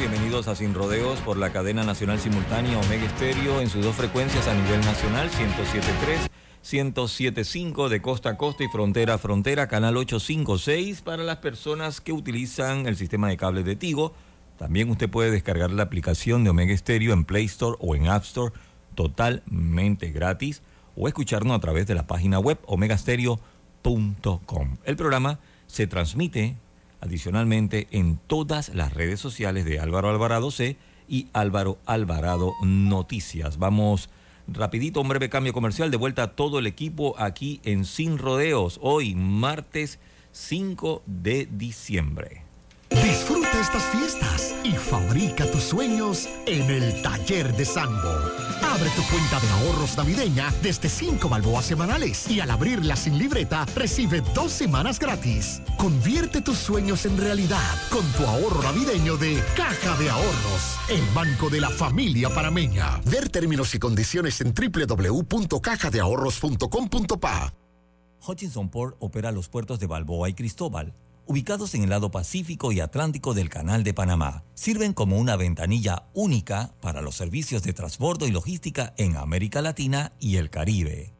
Bienvenidos a Sin Rodeos por la cadena nacional simultánea Omega Estéreo en sus dos frecuencias a nivel nacional, 107.3 1075 de costa a costa y frontera a frontera, canal 856 para las personas que utilizan el sistema de cable de Tigo. También usted puede descargar la aplicación de Omega Stereo en Play Store o en App Store totalmente gratis o escucharnos a través de la página web omegastereo.com. El programa se transmite adicionalmente en todas las redes sociales de Álvaro Alvarado C y Álvaro Alvarado Noticias. Vamos Rapidito, un breve cambio comercial. De vuelta a todo el equipo aquí en Sin Rodeos. Hoy, martes 5 de diciembre. Estas fiestas y fabrica tus sueños en el taller de Sambo. Abre tu cuenta de ahorros navideña desde 5 balboas semanales y al abrirla sin libreta recibe dos semanas gratis. Convierte tus sueños en realidad con tu ahorro navideño de Caja de Ahorros, el banco de la familia parameña. Ver términos y condiciones en www.cajadeahorros.com.pa. Hutchinson Port opera los puertos de Balboa y Cristóbal ubicados en el lado Pacífico y Atlántico del Canal de Panamá. Sirven como una ventanilla única para los servicios de transbordo y logística en América Latina y el Caribe.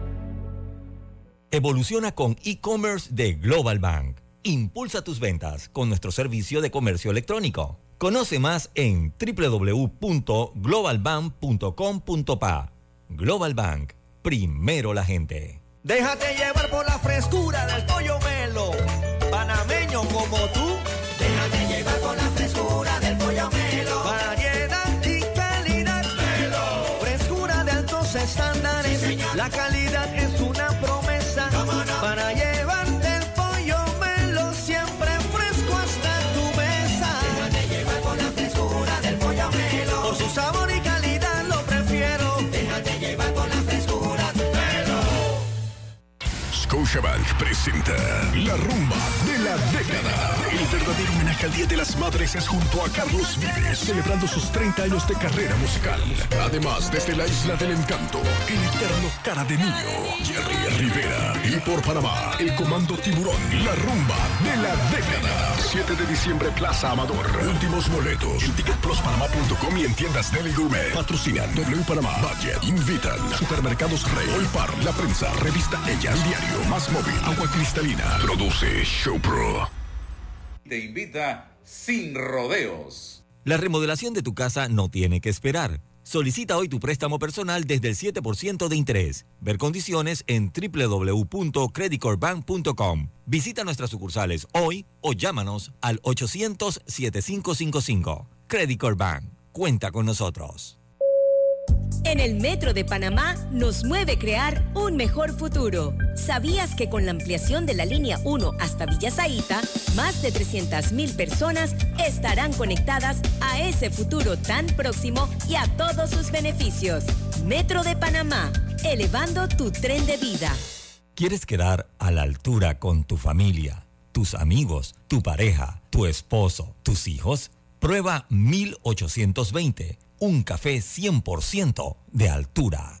Evoluciona con e-commerce de Global Bank. Impulsa tus ventas con nuestro servicio de comercio electrónico. Conoce más en www.globalbank.com.pa. Global Bank, primero la gente. Déjate llevar por la frescura del pollo melo, panameño como tú. Déjate llevar por la frescura del pollo melo. Variedad y calidad. Melo. Frescura de altos estándares. la calidad es Scotiabank presenta La Rumba de la Década. El verdadero homenaje al Día de las Madres es junto a Carlos Vives, celebrando sus 30 años de carrera musical. Además, desde la Isla del Encanto, el eterno cara de niño, Jerry Rivera. Y por Panamá, el Comando Tiburón, La Rumba de la Década. 7 de diciembre, Plaza Amador. Últimos boletos en y en tiendas Deli Gourmet. Patrocinan W Panamá, Budget, Invitan, Supermercados Rey, Olpar, La Prensa, Revista Ella, El Diario, Móvil, Agua Cristalina. Produce Showpro. Te invita Sin Rodeos. La remodelación de tu casa no tiene que esperar. Solicita hoy tu préstamo personal desde el 7% de interés. Ver condiciones en www.creditcorbank.com. Visita nuestras sucursales hoy o llámanos al 800-7555. Credit Bank. Cuenta con nosotros. En el Metro de Panamá nos mueve crear un mejor futuro. ¿Sabías que con la ampliación de la línea 1 hasta Villa Zaita, más de 300.000 personas estarán conectadas a ese futuro tan próximo y a todos sus beneficios? Metro de Panamá, elevando tu tren de vida. ¿Quieres quedar a la altura con tu familia, tus amigos, tu pareja, tu esposo, tus hijos? Prueba 1820 un café 100% de altura.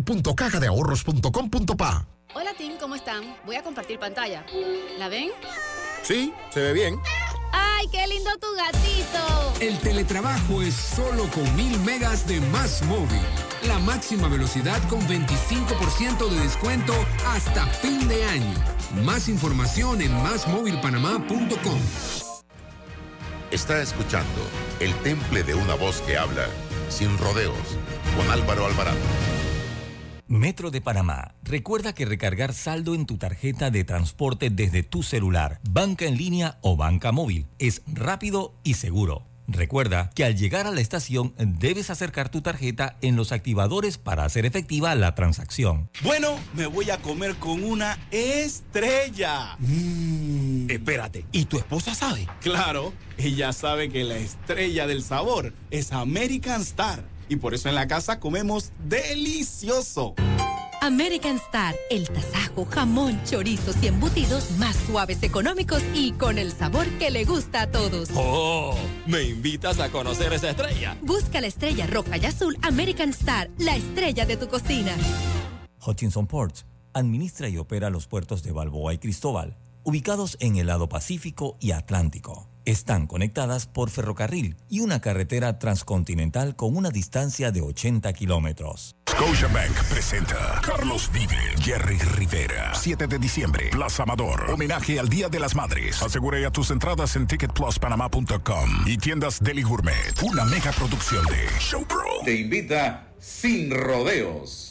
www.cajadeahorros.com.pa. Hola Tim, ¿cómo están? Voy a compartir pantalla. ¿La ven? Sí, se ve bien. ¡Ay, qué lindo tu gatito! El teletrabajo es solo con mil megas de más móvil. La máxima velocidad con 25% de descuento hasta fin de año. Más información en másmóvilpanamá.com. Está escuchando El Temple de una voz que habla sin rodeos con Álvaro Alvarado. Metro de Panamá. Recuerda que recargar saldo en tu tarjeta de transporte desde tu celular, banca en línea o banca móvil es rápido y seguro. Recuerda que al llegar a la estación debes acercar tu tarjeta en los activadores para hacer efectiva la transacción. Bueno, me voy a comer con una estrella. Mm. Espérate, ¿y tu esposa sabe? Claro, ella sabe que la estrella del sabor es American Star y por eso en la casa comemos delicioso. American Star, el tasajo, jamón, chorizos y embutidos más suaves, económicos y con el sabor que le gusta a todos. ¡Oh! ¿Me invitas a conocer esa estrella? Busca la estrella roja y azul American Star, la estrella de tu cocina. Hutchinson Ports administra y opera los puertos de Balboa y Cristóbal, ubicados en el lado Pacífico y Atlántico. Están conectadas por ferrocarril y una carretera transcontinental con una distancia de 80 kilómetros. Scotiabank presenta Carlos Vive, Jerry Rivera. 7 de diciembre, Plaza Amador. Homenaje al Día de las Madres. Asegura ya tus entradas en ticketpluspanamá.com y tiendas Deli Gourmet. Una mega producción de Showpro. Te invita sin rodeos.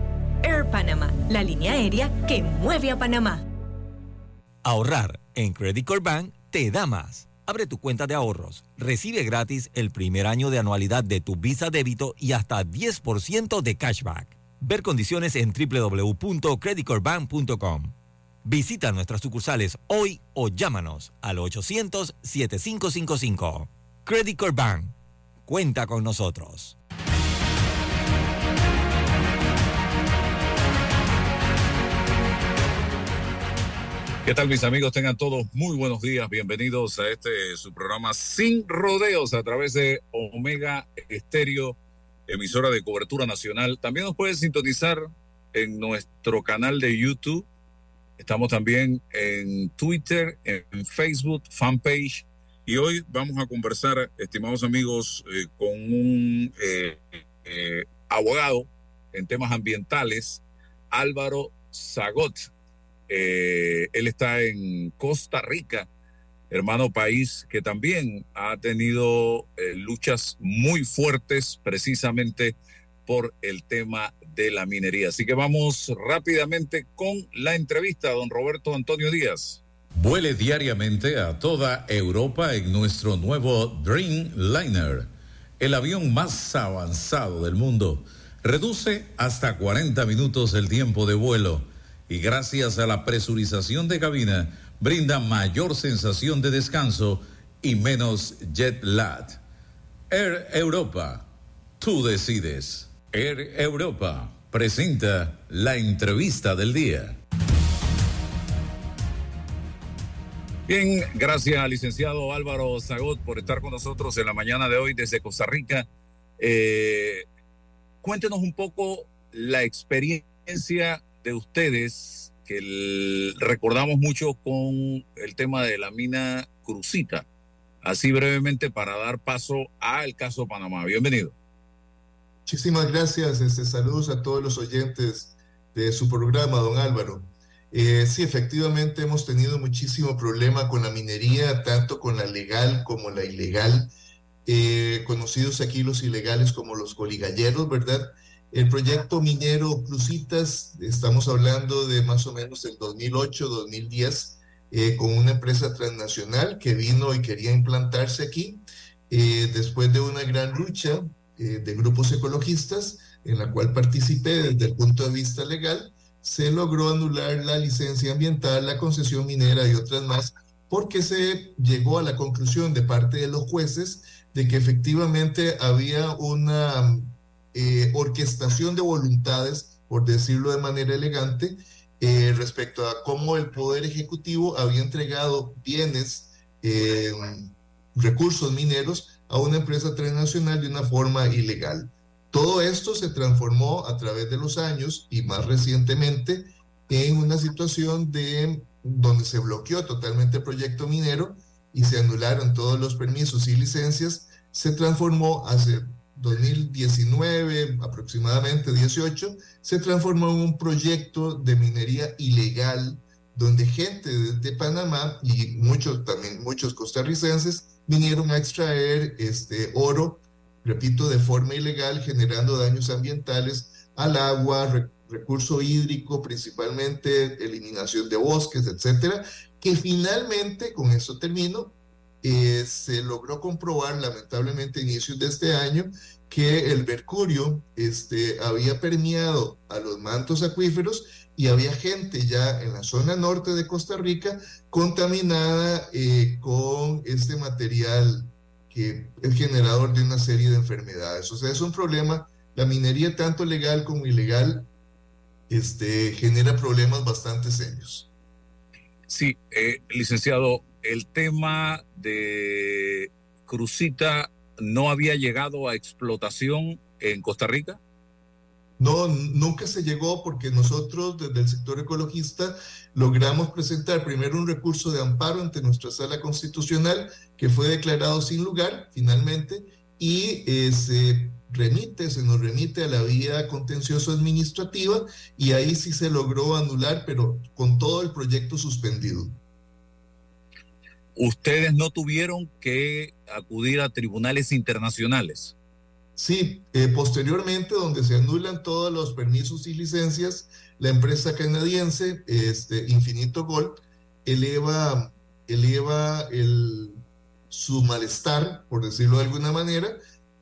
Air Panama, la línea aérea que mueve a Panamá. Ahorrar en Credit Core Bank te da más. Abre tu cuenta de ahorros, recibe gratis el primer año de anualidad de tu Visa débito y hasta 10% de cashback. Ver condiciones en www.creditcorebank.com. Visita nuestras sucursales hoy o llámanos al 800-7555. Credit Core Bank. Cuenta con nosotros. ¿Qué tal mis amigos? Tengan todos muy buenos días. Bienvenidos a este su programa Sin Rodeos a través de Omega Estéreo, emisora de cobertura nacional. También nos pueden sintonizar en nuestro canal de YouTube. Estamos también en Twitter, en Facebook, fanpage. Y hoy vamos a conversar, estimados amigos, eh, con un eh, eh, abogado en temas ambientales, Álvaro Zagot. Eh, él está en Costa Rica, hermano país que también ha tenido eh, luchas muy fuertes precisamente por el tema de la minería. Así que vamos rápidamente con la entrevista don Roberto Antonio Díaz. Vuele diariamente a toda Europa en nuestro nuevo Dreamliner, el avión más avanzado del mundo. Reduce hasta 40 minutos el tiempo de vuelo y gracias a la presurización de cabina brinda mayor sensación de descanso y menos jet lag. Air Europa, tú decides. Air Europa presenta la entrevista del día. Bien, gracias licenciado Álvaro Zagot por estar con nosotros en la mañana de hoy desde Costa Rica. Eh, cuéntenos un poco la experiencia de ustedes que el, recordamos mucho con el tema de la mina Crucita. Así brevemente para dar paso al caso Panamá. Bienvenido. Muchísimas gracias. Este, saludos a todos los oyentes de su programa, don Álvaro. Eh, sí, efectivamente hemos tenido muchísimo problema con la minería, tanto con la legal como la ilegal, eh, conocidos aquí los ilegales como los coligalleros, ¿verdad? El proyecto minero Crucitas, estamos hablando de más o menos el 2008-2010, eh, con una empresa transnacional que vino y quería implantarse aquí. después de una gran lucha de grupos ecologistas, en la cual participé desde el punto de vista legal, se logró anular la licencia ambiental, la concesión minera y otras más, porque se llegó a la conclusión de parte de los jueces de que efectivamente había una eh, orquestación de voluntades, por decirlo de manera elegante, eh, respecto a cómo el Poder Ejecutivo había entregado bienes, eh, recursos mineros a una empresa transnacional de una forma ilegal. Todo esto se transformó a través de los años y más recientemente en una situación de donde se bloqueó totalmente el proyecto minero y se anularon todos los permisos y licencias, se transformó hace 2019, aproximadamente 18, se transformó en un proyecto de minería ilegal donde gente de, Panamá y muchos también muchos costarricenses vinieron a extraer este oro repito, de forma ilegal, generando daños ambientales al agua, recurso hídrico, principalmente eliminación de bosques, etcétera, que finalmente, con eso termino, eh, se logró comprobar, lamentablemente, a inicios de este año, que el mercurio este, había permeado a los mantos acuíferos y había gente ya en la zona norte de Costa Rica contaminada eh, con este material que es generador de una serie de enfermedades. O sea, es un problema, la minería tanto legal como ilegal este, genera problemas bastante serios. Sí, eh, licenciado, el tema de Crucita no había llegado a explotación en Costa Rica. No, nunca se llegó porque nosotros desde el sector ecologista logramos presentar primero un recurso de amparo ante nuestra sala constitucional que fue declarado sin lugar finalmente y eh, se remite, se nos remite a la vía contencioso administrativa y ahí sí se logró anular, pero con todo el proyecto suspendido. Ustedes no tuvieron que acudir a tribunales internacionales. Sí, eh, posteriormente, donde se anulan todos los permisos y licencias, la empresa canadiense este, Infinito Gold eleva, eleva el, su malestar, por decirlo de alguna manera,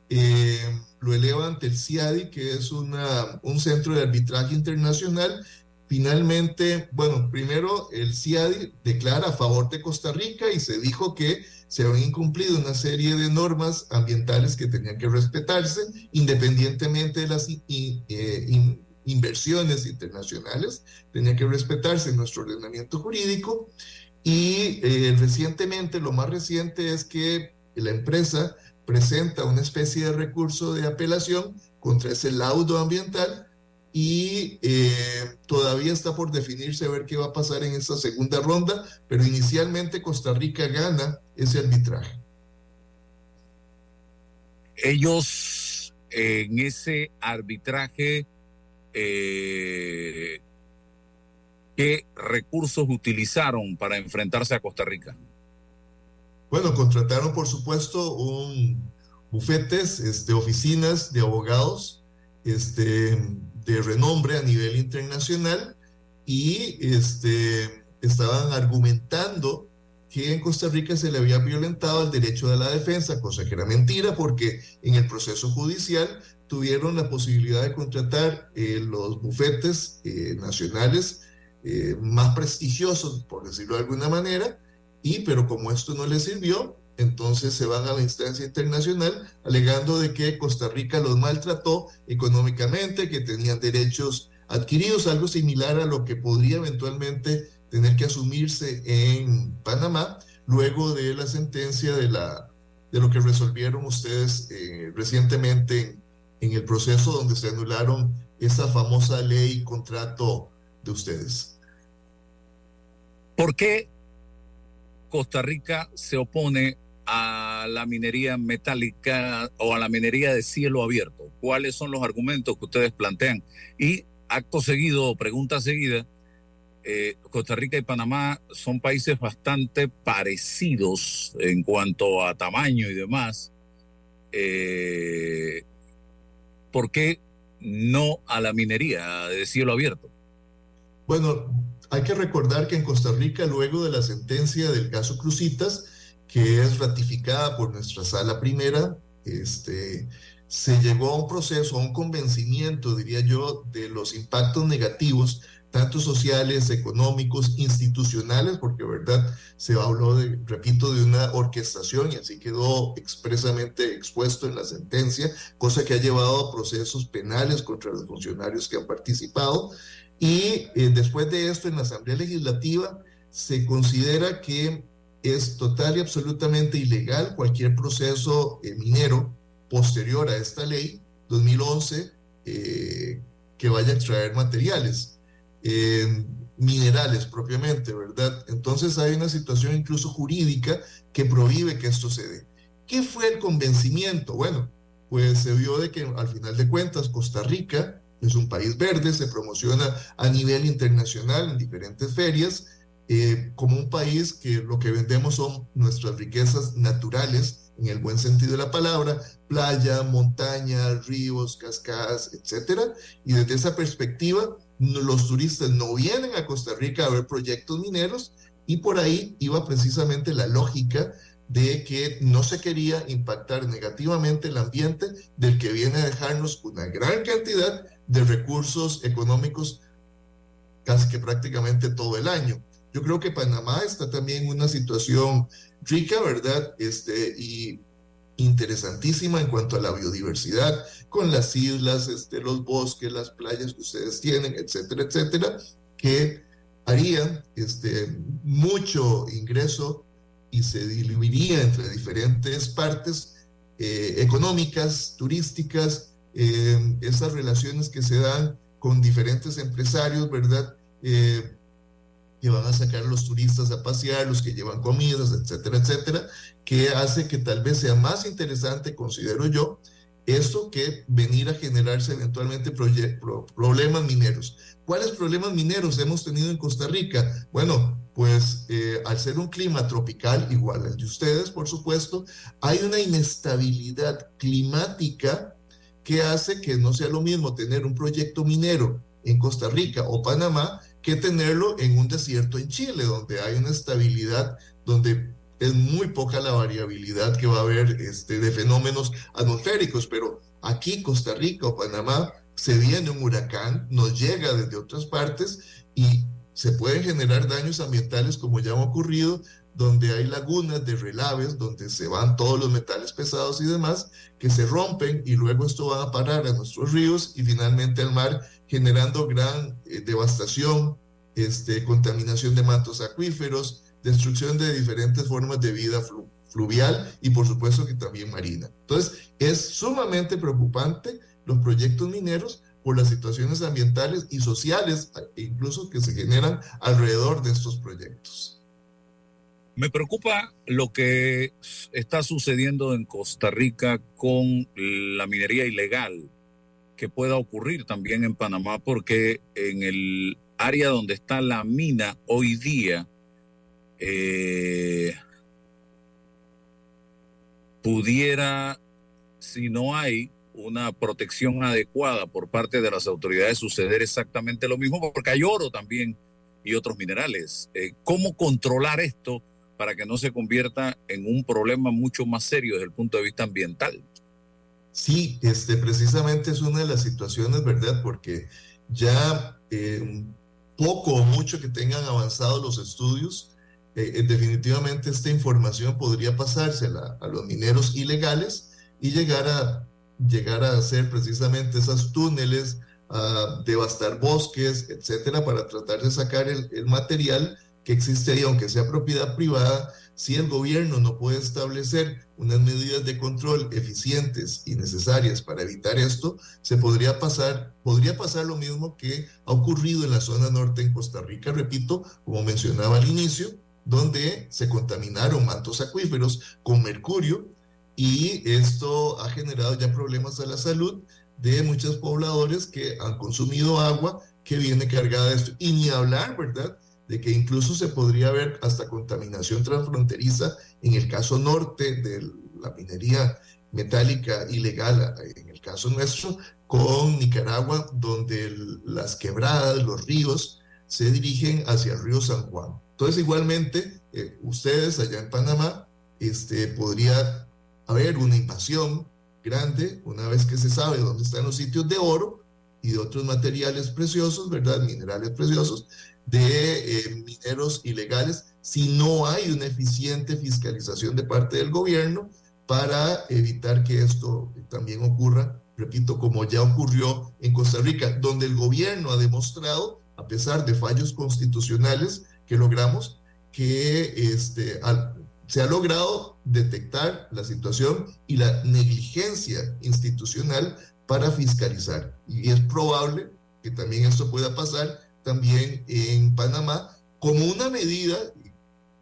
eh, lo eleva ante el CIADI, que es un centro de arbitraje internacional. Finalmente, bueno, primero el CIADI declara a favor de Costa Rica y se dijo que se habían incumplido una serie de normas ambientales que tenían que respetarse, independientemente de las eh, inversiones internacionales, tenía que respetarse nuestro ordenamiento jurídico. Y eh, recientemente, lo más reciente es que la empresa presenta una especie de recurso de apelación contra ese laudo ambiental y eh, todavía está por definirse a ver qué va a pasar en esta segunda ronda, pero inicialmente Costa Rica gana ese arbitraje. Ellos en ese arbitraje, eh, ¿qué recursos utilizaron para enfrentarse a Costa Rica? Bueno, contrataron por supuesto un bufetes, este, oficinas de abogados, este, de renombre a nivel internacional y este, estaban argumentando que en Costa Rica se le había violentado el derecho de la defensa, cosa que era mentira porque en el proceso judicial tuvieron la posibilidad de contratar eh, los bufetes eh, nacionales eh, más prestigiosos, por decirlo de alguna manera, y pero como esto no les sirvió, entonces se van a la instancia internacional alegando de que Costa Rica los maltrató económicamente, que tenían derechos adquiridos, algo similar a lo que podría eventualmente tener que asumirse en Panamá luego de la sentencia de, la, de lo que resolvieron ustedes eh, recientemente en, el proceso donde se anularon esa famosa ley contrato de ustedes. ¿Por qué Costa Rica se opone a la minería metálica o a la minería de cielo abierto? ¿Cuáles son los argumentos que ustedes plantean? Y acto seguido, pregunta seguida, eh, Costa Rica y Panamá son países bastante parecidos en cuanto a tamaño y demás. Eh, ¿Por qué no a la minería de cielo abierto? Bueno, hay que recordar que en Costa Rica, luego de la sentencia del caso Crucitas, que es ratificada por nuestra sala primera, este, se llegó a un proceso, a un convencimiento, diría yo, de los impactos negativos tanto sociales, económicos, institucionales, porque verdad se habló de, repito, de una orquestación y así quedó expresamente expuesto en la sentencia, cosa que ha llevado a procesos penales contra los funcionarios que han participado. Y eh, después de esto, en la Asamblea Legislativa se considera que es total y absolutamente ilegal cualquier proceso eh, minero posterior a esta ley 2011 eh, que vaya a extraer materiales minerales propiamente, ¿verdad? Entonces hay una situación incluso jurídica que prohíbe que esto se dé. ¿Qué fue el convencimiento? Bueno, pues se vio de que al final de cuentas Costa Rica es un país verde, se promociona a nivel internacional en diferentes ferias, eh, como un país que lo que vendemos son nuestras riquezas naturales, en el buen sentido de la palabra, playa, montaña, ríos, cascadas, etcétera. Y desde esa perspectiva, los turistas no vienen a Costa Rica a ver proyectos mineros y por ahí iba precisamente la lógica de que no se quería impactar negativamente el ambiente del que viene a dejarnos una gran cantidad de recursos económicos casi que prácticamente todo el año. Yo creo que Panamá está también en una situación rica, ¿verdad? Este, y interesantísima en cuanto a la biodiversidad, con las islas, este, los bosques, las playas que ustedes tienen, etcétera, etcétera, que harían este, mucho ingreso y se diluiría entre diferentes partes eh, económicas, turísticas, eh, esas relaciones que se dan con diferentes empresarios, ¿verdad? Eh, que van a sacar los turistas a pasear, los que llevan comidas, etcétera, etcétera, que hace que tal vez sea más interesante, considero yo, esto que venir a generarse eventualmente problemas mineros. ¿Cuáles problemas mineros hemos tenido en Costa Rica? Bueno, pues eh, al ser un clima tropical, igual al de ustedes, por supuesto, hay una inestabilidad climática que hace que no sea lo mismo tener un proyecto minero en Costa Rica o Panamá que tenerlo en un desierto en Chile, donde hay una estabilidad, donde es muy poca la variabilidad que va a haber este, de fenómenos atmosféricos, pero aquí Costa Rica o Panamá se viene un huracán, nos llega desde otras partes y se pueden generar daños ambientales como ya ha ocurrido, donde hay lagunas de relaves, donde se van todos los metales pesados y demás, que se rompen y luego esto va a parar a nuestros ríos y finalmente al mar generando gran eh, devastación, este, contaminación de mantos acuíferos, destrucción de diferentes formas de vida fluvial y por supuesto que también marina. Entonces, es sumamente preocupante los proyectos mineros por las situaciones ambientales y sociales, incluso que se generan alrededor de estos proyectos. Me preocupa lo que está sucediendo en Costa Rica con la minería ilegal que pueda ocurrir también en Panamá, porque en el área donde está la mina hoy día, eh, pudiera, si no hay una protección adecuada por parte de las autoridades, suceder exactamente lo mismo, porque hay oro también y otros minerales. Eh, ¿Cómo controlar esto para que no se convierta en un problema mucho más serio desde el punto de vista ambiental? Sí, este, precisamente es una de las situaciones, ¿verdad? Porque ya eh, poco o mucho que tengan avanzado los estudios, eh, definitivamente esta información podría pasársela a los mineros ilegales y llegar a, llegar a hacer precisamente esos túneles, a devastar bosques, etcétera, para tratar de sacar el, material que existe ahí, aunque sea propiedad privada, si el gobierno no puede establecer unas medidas de control eficientes y necesarias para evitar esto, se podría pasar, podría pasar lo mismo que ha ocurrido en la zona norte en Costa Rica, repito, como mencionaba al inicio, donde se contaminaron mantos acuíferos con mercurio y esto ha generado ya problemas a la salud de muchos pobladores que han consumido agua que viene cargada de esto. Y ni hablar, ¿verdad? De que incluso se podría ver hasta contaminación transfronteriza en el caso norte de la minería metálica ilegal, en el caso nuestro, con Nicaragua, donde las quebradas, los ríos, se dirigen hacia el río San Juan. Entonces, igualmente, eh, ustedes allá en Panamá, este, podría haber una invasión grande una vez que se sabe dónde están los sitios de oro y de otros materiales preciosos, ¿verdad? Minerales preciosos, de eh, mineros ilegales, si no hay una eficiente fiscalización de parte del gobierno para evitar que esto también ocurra, repito, como ya ocurrió en Costa Rica, donde el gobierno ha demostrado, a pesar de fallos constitucionales que logramos, que este, se ha logrado detectar la situación y la negligencia institucional para fiscalizar. Y es probable que también esto pueda pasar también en Panamá como una medida,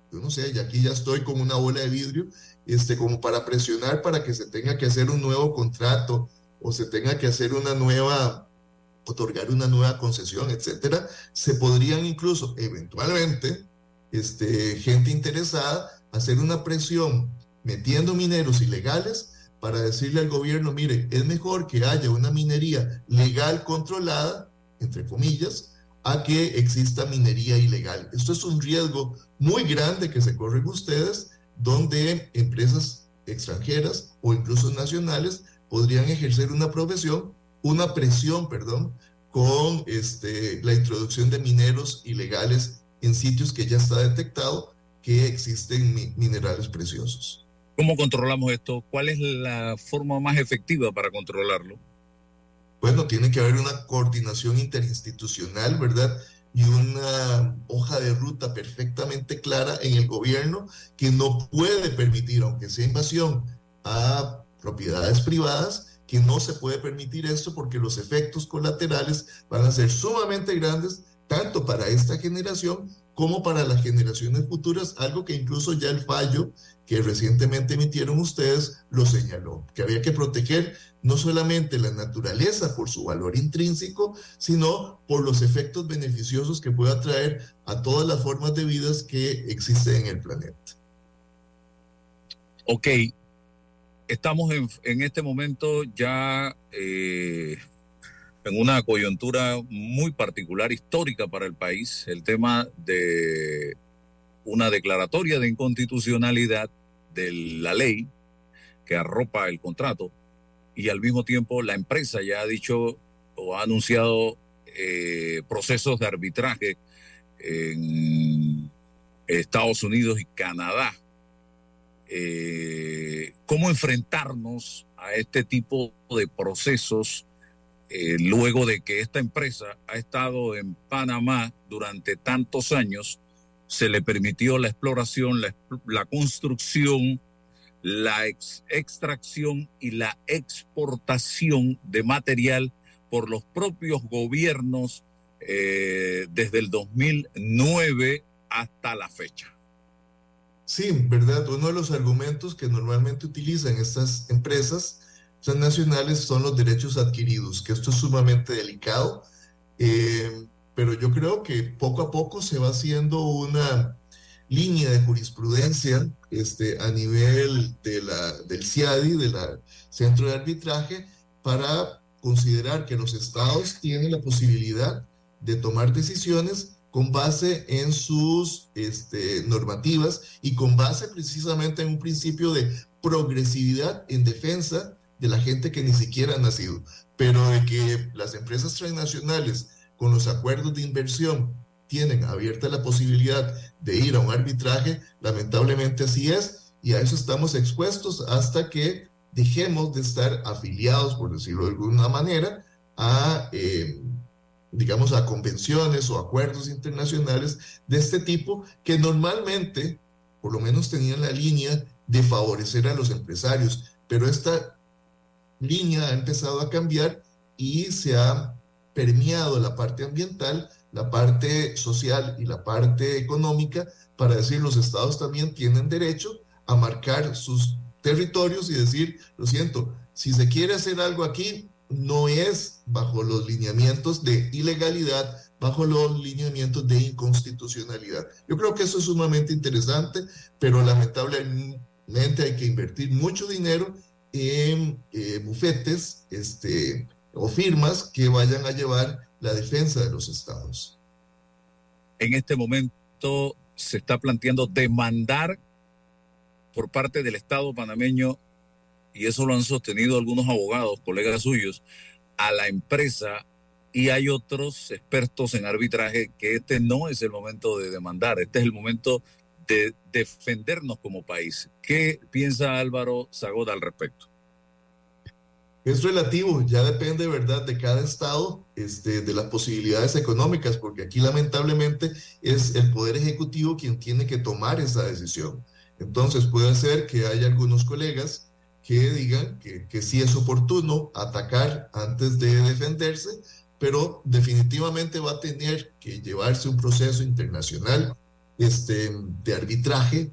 yo no sé, y aquí ya estoy con una bola de vidrio, este, como para presionar para que se tenga que hacer un nuevo contrato o se tenga que hacer una nueva, otorgar una nueva concesión, etcétera, se podrían incluso eventualmente este, gente interesada hacer una presión metiendo mineros ilegales para decirle al gobierno, mire, es mejor que haya una minería legal controlada, entre comillas, a que exista minería ilegal. Esto es un riesgo muy grande que se corren ustedes, donde empresas extranjeras o incluso nacionales podrían ejercer una una presión, perdón, con este, la introducción de mineros ilegales en sitios que ya está detectado que existen minerales preciosos. ¿Cómo controlamos esto? ¿Cuál es la forma más efectiva para controlarlo? Bueno, tiene que haber una coordinación interinstitucional, ¿verdad? Y una hoja de ruta perfectamente clara en el gobierno que no puede permitir, aunque sea invasión a propiedades privadas, que no se puede permitir esto porque los efectos colaterales van a ser sumamente grandes, tanto para esta generación como para las generaciones futuras, algo que incluso ya el fallo que recientemente emitieron ustedes lo señaló, que había que proteger no solamente la naturaleza por su valor intrínseco, sino por los efectos beneficiosos que pueda traer a todas las formas de vidas que existen en el planeta. Ok, estamos en, este momento ya eh, en una coyuntura muy particular, histórica para el país, el tema de una declaratoria de inconstitucionalidad de la ley que arropa el contrato y al mismo tiempo la empresa ya ha dicho o ha anunciado eh, procesos de arbitraje en Estados Unidos y Canadá. Eh, ¿Cómo enfrentarnos a este tipo de procesos eh, luego de que esta empresa ha estado en Panamá durante tantos años, se le permitió la exploración, la, construcción, la extracción y la exportación de material por los propios gobiernos eh, desde el 2009 hasta la fecha. Sí, verdad. Uno de los argumentos que normalmente utilizan estas empresas nacionales son los derechos adquiridos, que esto es sumamente delicado, eh, pero yo creo que poco a poco se va haciendo una línea de jurisprudencia este, a nivel de la, del CIADI, del Centro de Arbitraje, para considerar que los estados tienen la posibilidad de tomar decisiones con base en sus este, normativas y con base precisamente en un principio de progresividad en defensa de la gente que ni siquiera ha nacido, pero de que las empresas transnacionales con los acuerdos de inversión tienen abierta la posibilidad de ir a un arbitraje, lamentablemente así es, y a eso estamos expuestos hasta que dejemos de estar afiliados, por decirlo de alguna manera, a, eh, digamos, a convenciones o acuerdos internacionales de este tipo que normalmente, por lo menos tenían la línea de favorecer a los empresarios, pero esta línea ha empezado a cambiar y se ha permeado la parte ambiental, la parte social y la parte económica para decir los estados también tienen derecho a marcar sus territorios y decir, lo siento, si se quiere hacer algo aquí, no es bajo los lineamientos de ilegalidad, bajo los lineamientos de inconstitucionalidad. Yo creo que eso es sumamente interesante, pero lamentablemente hay que invertir mucho dinero en eh, bufetes este, o firmas que vayan a llevar la defensa de los estados. En este momento se está planteando demandar por parte del Estado panameño, y eso lo han sostenido algunos abogados, colegas suyos, a la empresa y hay otros expertos en arbitraje que este no es el momento de demandar, este es el momento de defendernos como país. ¿Qué piensa Álvaro Zagoda al respecto? Es relativo, ya depende, ¿verdad?, de cada estado, este, de las posibilidades económicas, porque aquí lamentablemente es el Poder Ejecutivo quien tiene que tomar esa decisión. Entonces puede ser que haya algunos colegas que digan que, que sí es oportuno atacar antes de defenderse, pero definitivamente va a tener que llevarse un proceso internacional este, de arbitraje,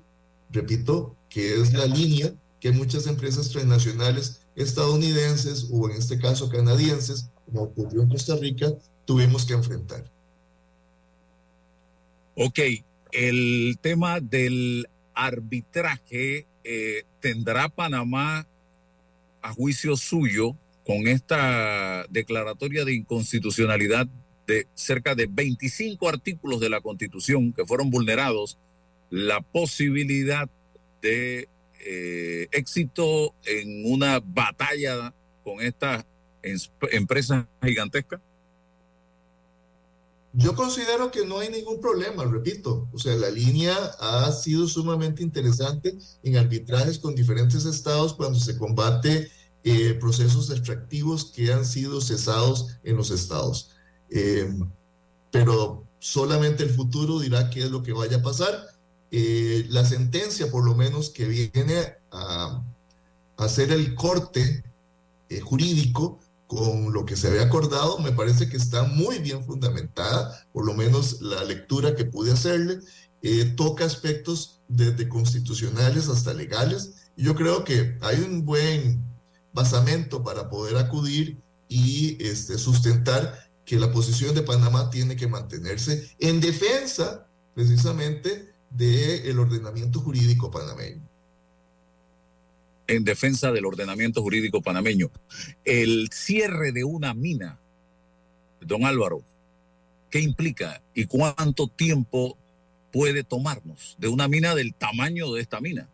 repito, que es la línea que muchas empresas transnacionales estadounidenses o en este caso canadienses, como ocurrió en Costa Rica, tuvimos que enfrentar. Ok, el tema del arbitraje eh, tendrá Panamá a juicio suyo con esta declaratoria de inconstitucionalidad de cerca de 25 artículos de la Constitución que fueron vulnerados, la posibilidad de eh, éxito en una batalla con estas empresas gigantescas? Yo considero que no hay ningún problema, repito. O sea, la línea ha sido sumamente interesante en arbitrajes con diferentes estados cuando se combate eh, procesos extractivos que han sido cesados en los estados. Eh, pero solamente el futuro dirá qué es lo que vaya a pasar. Eh, la sentencia, por lo menos, que viene a, hacer el corte jurídico con lo que se había acordado, me parece que está muy bien fundamentada, por lo menos la lectura que pude hacerle, toca aspectos desde constitucionales hasta legales. Yo creo que hay un buen basamento para poder acudir y este, sustentar que la posición de Panamá tiene que mantenerse en defensa precisamente del ordenamiento jurídico panameño. En defensa del ordenamiento jurídico panameño. El cierre de una mina, don Álvaro, ¿qué implica y cuánto tiempo puede tomarnos de una mina del tamaño de esta mina?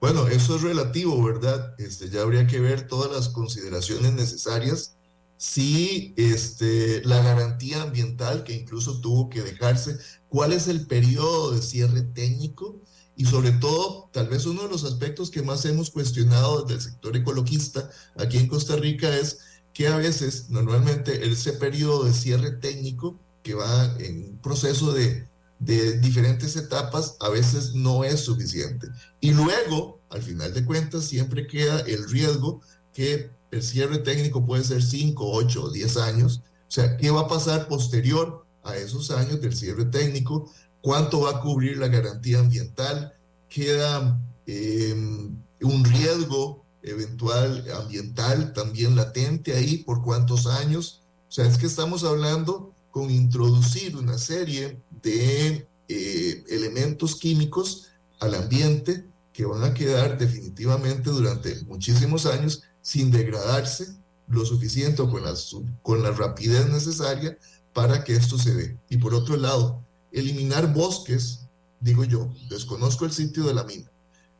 Bueno, eso es relativo, ¿verdad? Este, ya habría que ver todas las consideraciones necesarias. Si este, la garantía ambiental que incluso tuvo que dejarse, cuál es el periodo de cierre técnico y sobre todo, tal vez uno de los aspectos que más hemos cuestionado desde el sector ecologista aquí en Costa Rica es que a veces, normalmente, ese periodo de cierre técnico que va en un proceso de de diferentes etapas a veces no es suficiente. Y luego, al final de cuentas, siempre queda el riesgo que el cierre técnico puede ser 5, 8 o 10 años. O sea, ¿qué va a pasar posterior a esos años del cierre técnico? ¿Cuánto va a cubrir la garantía ambiental? ¿Queda em, un riesgo eventual ambiental también latente ahí por cuántos años? O sea, es que estamos hablando con introducir una serie de eh, elementos químicos al ambiente que van a quedar definitivamente durante muchísimos años sin degradarse lo suficiente o con la, con la rapidez necesaria para que esto se dé. Y por otro lado, eliminar bosques, digo yo, desconozco el sitio de la mina,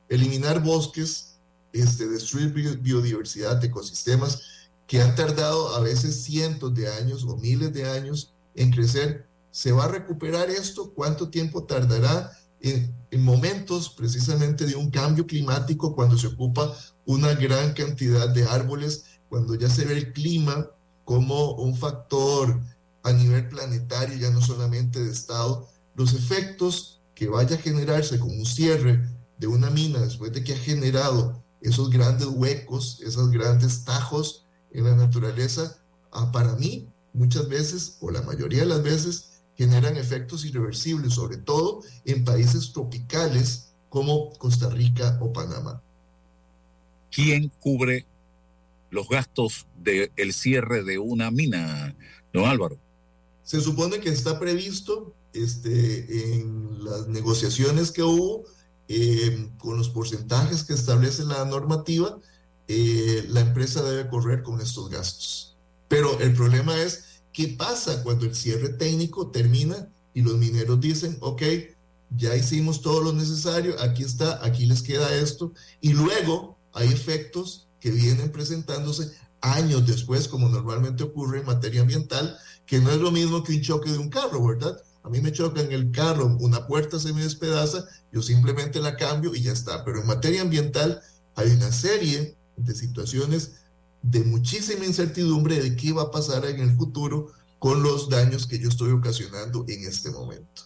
eliminar bosques, este, destruir biodiversidad, ecosistemas que han tardado a veces cientos de años o miles de años en crecer, ¿Se va a recuperar esto? ¿Cuánto tiempo tardará? En, momentos precisamente de un cambio climático, cuando se ocupa una gran cantidad de árboles, cuando ya se ve el clima como un factor a nivel planetario, ya no solamente de Estado, los efectos que vaya a generarse con un cierre de una mina después de que ha generado esos grandes huecos, esos grandes tajos en la naturaleza, ah, para mí muchas veces, o la mayoría de las veces, generan efectos irreversibles, sobre todo en países tropicales como Costa Rica o Panamá. ¿Quién cubre los gastos del cierre de una mina, don Álvaro? Se supone que está previsto este, en las negociaciones que hubo, eh, con los porcentajes que establece la normativa, eh, la empresa debe correr con estos gastos. Pero el problema es, ¿qué pasa cuando el cierre técnico termina y los mineros dicen, ok, ya hicimos todo lo necesario, aquí está, aquí les queda esto, y luego hay efectos que vienen presentándose años después, como normalmente ocurre en materia ambiental, que no es lo mismo que un choque de un carro, ¿verdad? A mí me choca en el carro, una puerta se me despedaza, yo simplemente la cambio y ya está. Pero en materia ambiental hay una serie de situaciones de muchísima incertidumbre de qué va a pasar en el futuro con los daños que yo estoy ocasionando en este momento.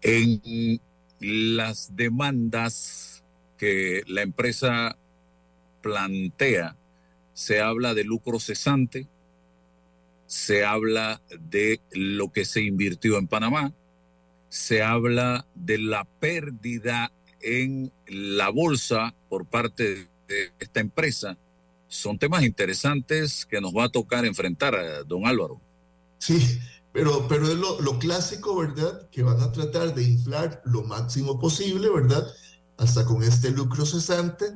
En las demandas que la empresa plantea, se habla de lucro cesante, se habla de lo que se invirtió en Panamá, se habla de la pérdida en la bolsa por parte de esta empresa. Son temas interesantes que nos va a tocar enfrentar, a don Álvaro. Sí, pero, pero es lo, lo, clásico, ¿verdad? Que van a tratar de inflar lo máximo posible, ¿verdad? Hasta con este lucro cesante,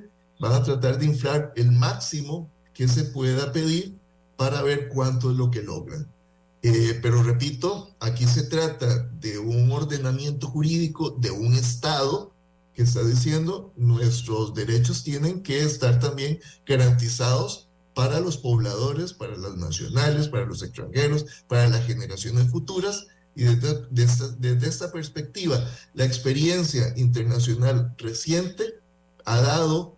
van a tratar de inflar el máximo que se pueda pedir para ver cuánto es lo que logran. Eh, pero repito, aquí se trata de un ordenamiento jurídico de un Estado que está diciendo nuestros derechos tienen que estar también garantizados para los pobladores, para las nacionales, para los extranjeros, para las generaciones futuras. Y desde, desde esta perspectiva, la experiencia internacional reciente ha dado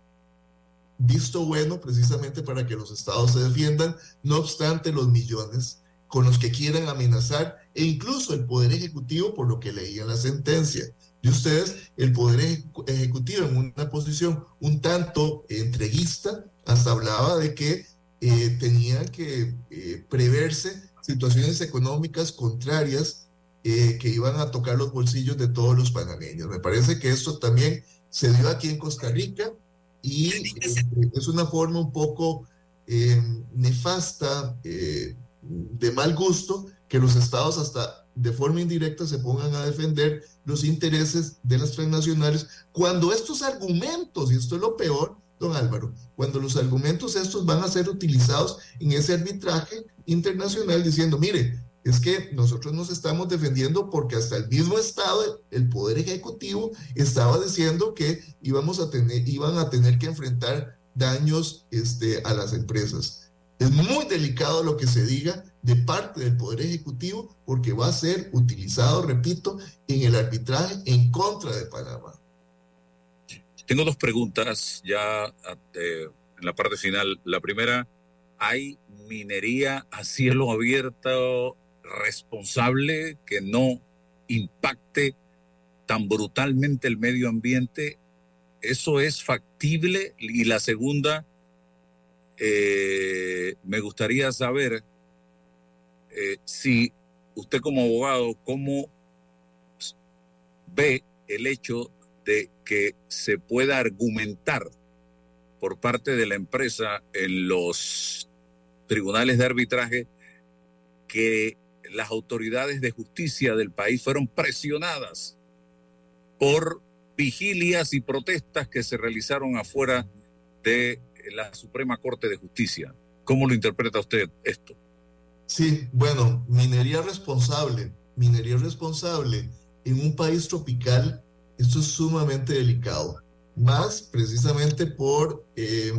visto bueno precisamente para que los estados se defiendan, no obstante los millones con los que quieran amenazar e incluso el Poder Ejecutivo, por lo que leía la sentencia de ustedes, el Poder Ejecutivo en una posición un tanto entreguista, hasta hablaba de que eh, tenía que eh, preverse situaciones económicas contrarias eh, que iban a tocar los bolsillos de todos los panameños. Me parece que esto también se dio aquí en Costa Rica y eh, es una forma un poco nefasta, de mal gusto, que los estados hasta de forma indirecta se pongan a defender los intereses de las transnacionales, cuando estos argumentos, y esto es lo peor, don Álvaro, cuando los argumentos estos van a ser utilizados en ese arbitraje internacional diciendo, mire, es que nosotros nos estamos defendiendo porque hasta el mismo Estado, el Poder Ejecutivo, estaba diciendo que íbamos a tener, iban a tener que enfrentar daños este, a las empresas. Es muy delicado lo que se diga de parte del Poder Ejecutivo porque va a ser utilizado, repito, en el arbitraje en contra de Panamá. Tengo dos preguntas ya eh, en la parte final. La primera, ¿hay minería a cielo abierto responsable que no impacte tan brutalmente el medio ambiente, eso es factible. Y la segunda, eh, me gustaría saber eh, si usted como abogado, ¿cómo ve el hecho de que se pueda argumentar por parte de la empresa en los tribunales de arbitraje que las autoridades de justicia del país fueron presionadas por vigilias y protestas que se realizaron afuera de la Suprema Corte de Justicia. ¿Cómo lo interpreta usted esto? Sí, bueno, minería responsable, minería responsable en un país tropical, esto es sumamente delicado, más precisamente por eh,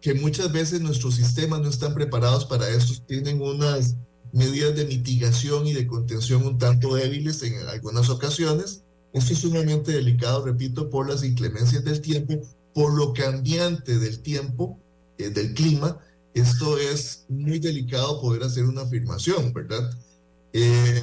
que muchas veces nuestros sistemas no están preparados para esto, tienen unas medidas de mitigación y de contención un tanto débiles en algunas ocasiones. Esto es sumamente delicado, repito, por las inclemencias del tiempo, por lo cambiante del tiempo, eh, del clima. Esto es muy delicado poder hacer una afirmación, ¿verdad? Eh,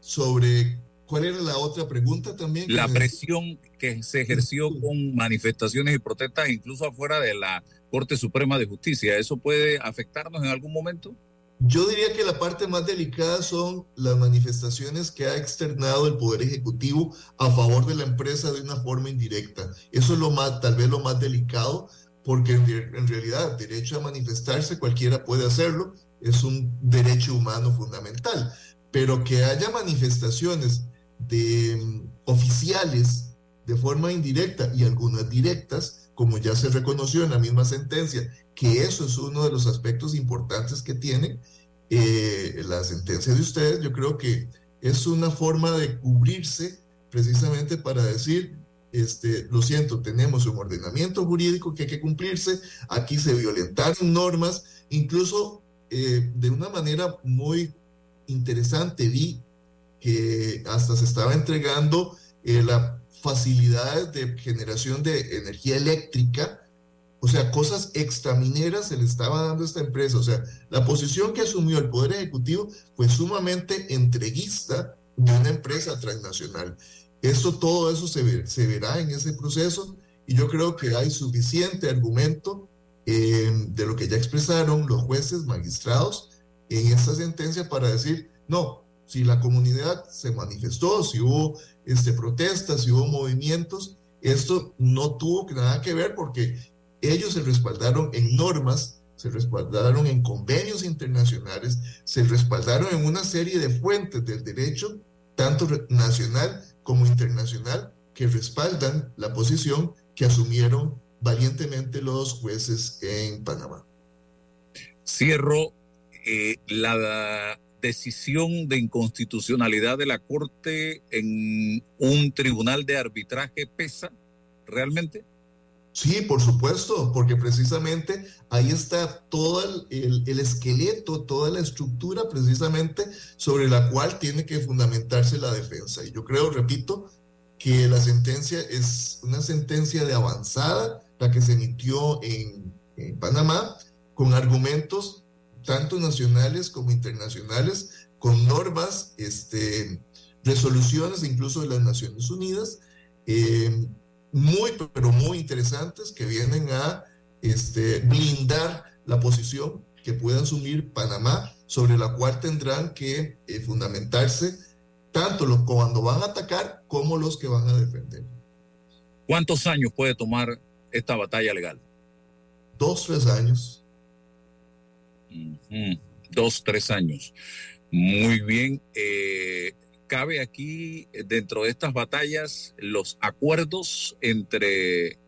sobre cuál era la otra pregunta también. La presión que se ejerció con manifestaciones y protestas incluso afuera de la Corte Suprema de Justicia, ¿eso puede afectarnos en algún momento? Yo diría que la parte más delicada son las manifestaciones que ha externado el Poder Ejecutivo a favor de la empresa de una forma indirecta. Eso es lo más, tal vez lo más delicado, porque en, realidad derecho a manifestarse cualquiera puede hacerlo, es un derecho humano fundamental, pero que haya manifestaciones de mm, oficiales de forma indirecta y algunas directas, como ya se reconoció en la misma sentencia, que eso es uno de los aspectos importantes que tiene eh, la sentencia de ustedes, yo creo que es una forma de cubrirse precisamente para decir, este, lo siento, tenemos un ordenamiento jurídico que hay que cumplirse, aquí se violentaron normas, incluso eh, de una manera muy interesante vi que hasta se estaba entregando eh, las facilidades de generación de energía eléctrica, o sea, cosas extramineras se le estaba dando a esta empresa. O sea, la posición que asumió el Poder Ejecutivo fue sumamente entreguista de una empresa transnacional. Eso, todo eso se, se verá en ese proceso y yo creo que hay suficiente argumento eh, de lo que ya expresaron los jueces magistrados en esta sentencia para decir, no, si la comunidad se manifestó, si hubo este, protestas, si hubo movimientos, esto no tuvo nada que ver porque ellos se respaldaron en normas, se respaldaron en convenios internacionales, se respaldaron en una serie de fuentes del derecho, tanto nacional como internacional, que respaldan la posición que asumieron valientemente los jueces en Panamá. Cierro eh, la decisión de inconstitucionalidad de la Corte en un tribunal de arbitraje pesa realmente? Sí, por supuesto, porque precisamente ahí está todo el, el, esqueleto, toda la estructura precisamente sobre la cual tiene que fundamentarse la defensa. Y yo creo, repito, que la sentencia es una sentencia de avanzada, la que se emitió en, en Panamá, con argumentos tanto nacionales como internacionales, con normas, este, resoluciones incluso de las Naciones Unidas, eh, muy, pero muy interesantes que vienen a este, blindar la posición que puede asumir Panamá, sobre la cual tendrán que eh, fundamentarse tanto los cuando van a atacar como los que van a defender. ¿Cuántos años puede tomar esta batalla legal? Dos, tres años. Dos, tres años. Muy bien. Eh, ¿Cabe aquí, dentro de estas batallas, los acuerdos entre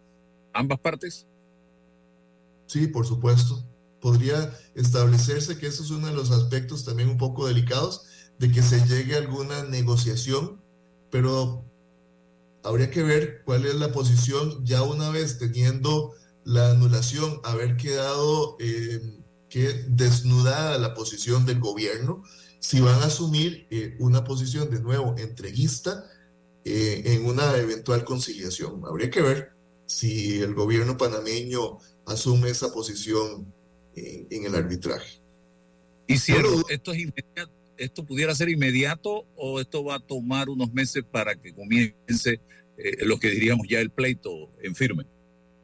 ambas partes? Sí, por supuesto. Podría establecerse que ese es uno de los aspectos también un poco delicados, de que se llegue a alguna negociación, pero habría que ver cuál es la posición ya una vez teniendo la anulación, haber quedado eh, que desnudada la posición del gobierno, si van a asumir eh, una posición de nuevo entreguista eh, en una eventual conciliación. Habría que ver si el gobierno panameño asume esa posición en, el arbitraje. Y si esto, es esto pudiera ser inmediato o esto va a tomar unos meses para que comience eh, lo que diríamos ya el pleito en firme.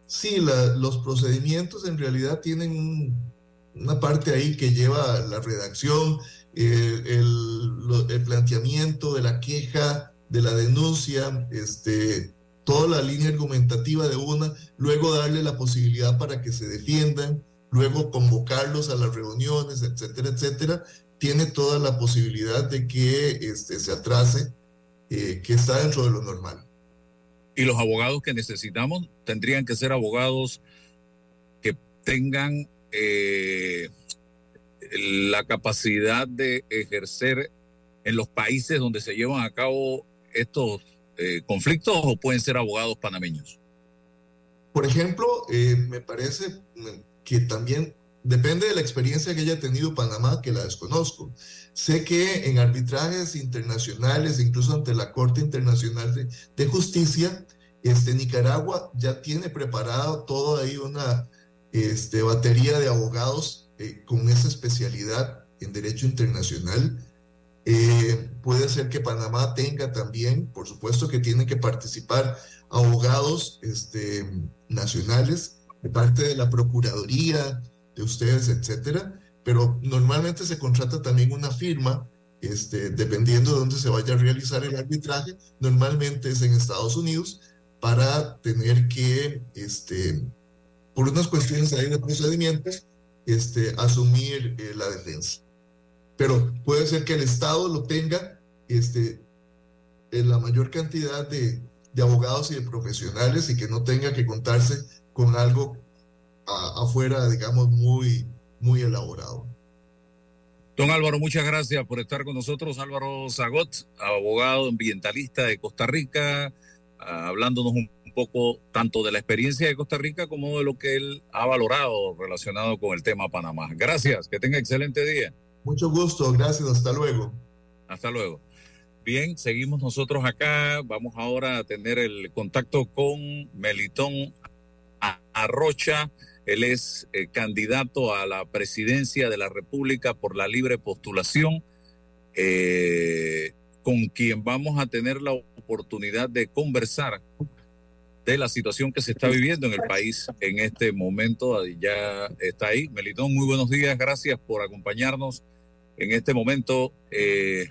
Sí, los procedimientos en realidad tienen una parte ahí que lleva la redacción, el, planteamiento de la queja, de la denuncia, este, toda la línea argumentativa de una, luego darle la posibilidad para que se defiendan, luego convocarlos a las reuniones, etcétera, etcétera, tiene toda la posibilidad de que este, se atrase, eh, que está dentro de lo normal. Y los abogados que necesitamos tendrían que ser abogados que tengan eh, la capacidad de ejercer en los países donde se llevan a cabo estos eh, conflictos o pueden ser abogados panameños? Por ejemplo, eh, me parece que también depende de la experiencia que haya tenido Panamá, que la desconozco. Sé que en arbitrajes internacionales, incluso ante la Corte Internacional de, Justicia, este, Nicaragua ya tiene preparado toda ahí una este, batería de abogados eh, con esa especialidad en derecho internacional. Eh, puede ser que Panamá tenga también, por supuesto que tienen que participar abogados este, nacionales de parte de la Procuraduría, de ustedes, etcétera, pero normalmente se contrata también una firma, este, dependiendo de dónde se vaya a realizar el arbitraje, normalmente es en Estados Unidos, para tener que este, por unas cuestiones de procedimientos, este, asumir eh, la defensa. Pero puede ser que el Estado lo tenga este, en la mayor cantidad de, de abogados y de profesionales y que no tenga que contarse con algo afuera, digamos, muy, muy elaborado. Don Álvaro, muchas gracias por estar con nosotros. Álvaro Zagot, abogado ambientalista de Costa Rica, ah, hablándonos un poco tanto de la experiencia de Costa Rica como de lo que él ha valorado relacionado con el tema Panamá. Gracias, que tenga excelente día. Mucho gusto, gracias, hasta luego. Hasta luego. Bien, seguimos nosotros acá. Vamos ahora a tener el contacto con Melitón Arrocha. Él es eh, candidato a la presidencia de la República por la libre postulación, eh, con quien vamos a tener la oportunidad de conversar de la situación que se está viviendo en el país en este momento. Ya está ahí. Melitón, muy buenos días. Gracias por acompañarnos en este momento. Eh,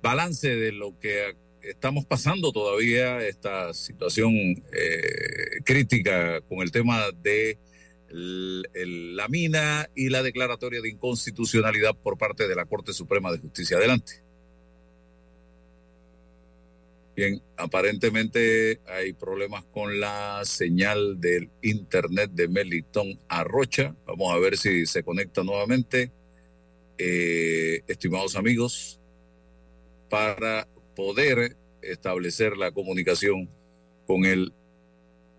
balance de lo que estamos pasando todavía esta situación eh, crítica con el tema de la mina y la declaratoria de inconstitucionalidad por parte de la Corte Suprema de Justicia. Adelante. Bien, aparentemente hay problemas con la señal del internet de Melitón Arrocha. Vamos a ver si se conecta nuevamente. Eh, estimados amigos, para poder establecer la comunicación con él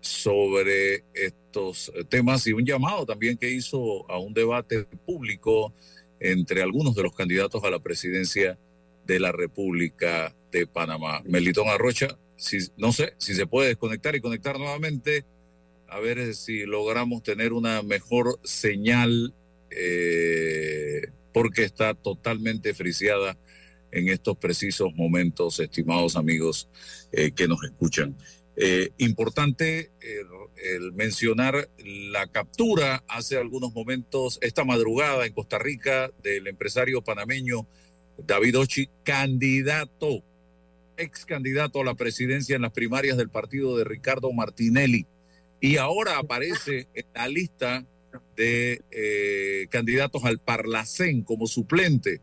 sobre estos temas y un llamado también que hizo a un debate público entre algunos de los candidatos a la presidencia de la República de Panamá. Melitón Arrocha, si, no sé si se puede desconectar y conectar nuevamente, a ver si logramos tener una mejor señal, eh, porque está totalmente friciada en estos precisos momentos, estimados amigos eh, que nos escuchan. Eh, importante el mencionar la captura hace algunos momentos, esta madrugada en Costa Rica, del empresario panameño David Ochi, candidato, ex candidato a la presidencia en las primarias del partido de Ricardo Martinelli. Y ahora aparece en la lista de eh, candidatos al Parlacén como suplente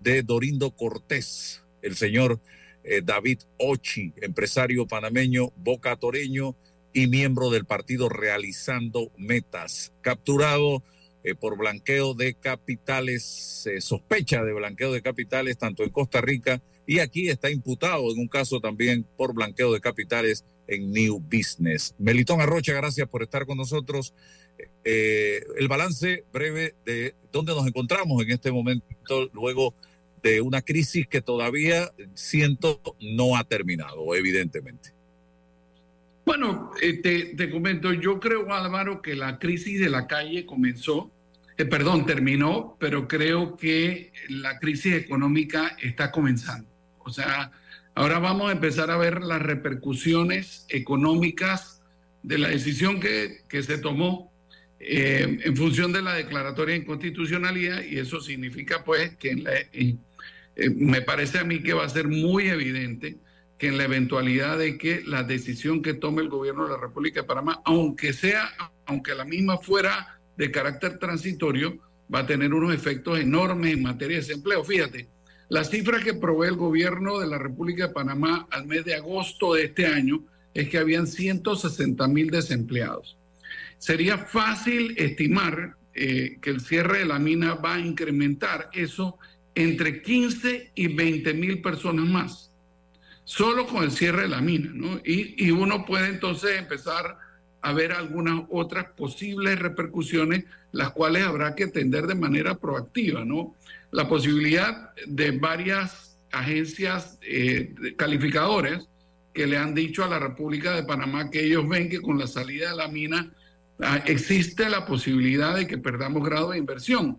de Dorindo Cortés, el señor eh, David Ochi, empresario panameño, boca toreño y miembro del partido Realizando Metas, capturado eh, por blanqueo de capitales, sospecha de blanqueo de capitales tanto en Costa Rica y aquí está imputado en un caso también por blanqueo de capitales en New Business. Melitón Arrocha, gracias por estar con nosotros. Eh, el balance breve de dónde nos encontramos en este momento luego de una crisis que todavía siento no ha terminado, evidentemente. Bueno, eh, te, comento, yo creo, Álvaro, que la crisis de la calle comenzó, eh, perdón, terminó, pero creo que la crisis económica está comenzando. O sea, ahora vamos a empezar a ver las repercusiones económicas de la decisión que, que se tomó eh, en función de la declaratoria de inconstitucionalidad y eso significa pues que en la, eh, me parece a mí que va a ser muy evidente que en la eventualidad de que la decisión que tome el gobierno de la República de Panamá, aunque sea, aunque la misma fuera de carácter transitorio, va a tener unos efectos enormes en materia de desempleo. Fíjate, la cifra que provee el gobierno de la República de Panamá al mes de agosto de este año es que habían 160 mil desempleados. Sería fácil estimar eh, que el cierre de la mina va a incrementar eso entre 15 y 20 mil personas más, solo con el cierre de la mina, ¿no? Y, uno puede entonces empezar a ver algunas otras posibles repercusiones, las cuales habrá que atender de manera proactiva, ¿no? La posibilidad de varias agencias eh, calificadoras que le han dicho a la República de Panamá que ellos ven que con la salida de la mina ah, existe la posibilidad de que perdamos grado de inversión.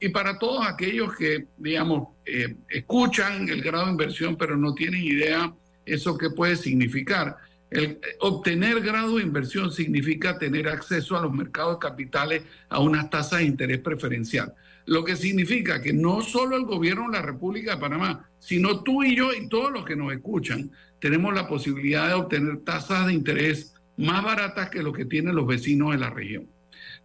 Y para todos aquellos que, digamos, eh, escuchan el grado de inversión, pero no tienen idea eso qué puede significar. El, eh, obtener grado de inversión significa tener acceso a los mercados capitales a unas tasas de interés preferencial. Lo que significa que no solo el gobierno de la República de Panamá, sino tú y yo y todos los que nos escuchan, tenemos la posibilidad de obtener tasas de interés más baratas que lo que tienen los vecinos de la región.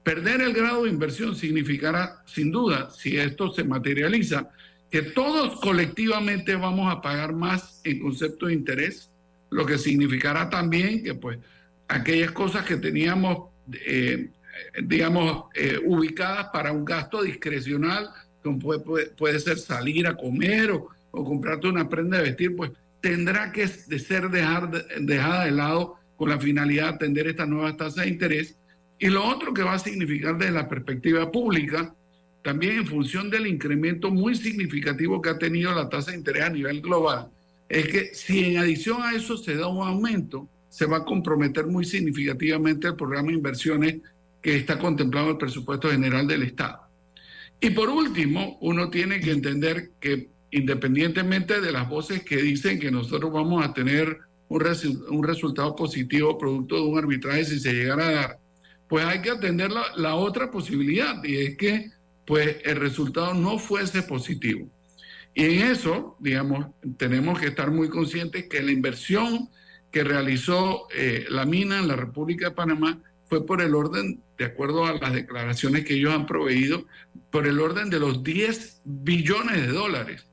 Perder el grado de inversión significará, sin duda, si esto se materializa, que todos colectivamente vamos a pagar más en concepto de interés, lo que significará también que pues aquellas cosas que teníamos, eh, digamos, eh, ubicadas para un gasto discrecional, como puede, puede, ser salir a comer o, o, comprarte una prenda de vestir, pues tendrá que ser dejar, dejada de lado con la finalidad de atender esta nueva tasa de interés. Y lo otro que va a significar desde la perspectiva pública, también en función del incremento muy significativo que ha tenido la tasa de interés a nivel global, es que si en adición a eso se da un aumento, se va a comprometer muy significativamente el programa de inversiones que está contemplado en el presupuesto general del Estado. Y por último, uno tiene que entender que independientemente de las voces que dicen que nosotros vamos a tener un, un resultado positivo producto de un arbitraje si se llegara a dar, pues hay que atender la, la otra posibilidad y es que pues el resultado no fuese positivo. Y en eso, digamos, tenemos que estar muy conscientes que la inversión que realizó eh, la mina en la República de Panamá fue por el orden, de acuerdo a las declaraciones que ellos han proveído, por el orden de los 10 billones de dólares.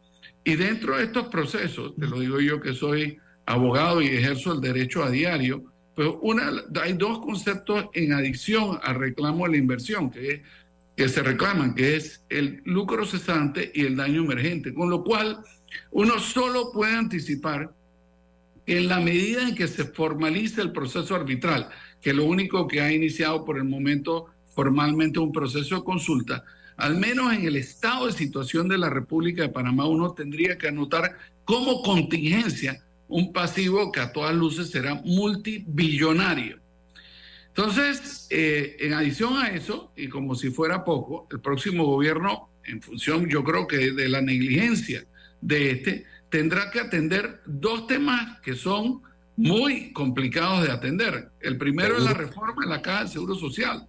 Y dentro de estos procesos, te lo digo yo que soy abogado y ejerzo el derecho a diario, pues hay dos conceptos en adición al reclamo de la inversión, que es que se reclaman, que es el lucro cesante y el daño emergente, con lo cual uno solo puede anticipar en la medida en que se formalice el proceso arbitral, que lo único que ha iniciado por el momento formalmente un proceso de consulta, al menos en el estado de situación de la República de Panamá, uno tendría que anotar como contingencia un pasivo que a todas luces será multibillonario. Entonces, eh, en adición a eso, y como si fuera poco, el próximo gobierno, en función, yo creo que de la negligencia de este, tendrá que atender dos temas que son muy complicados de atender. El primero es la reforma en la Caja del Seguro Social,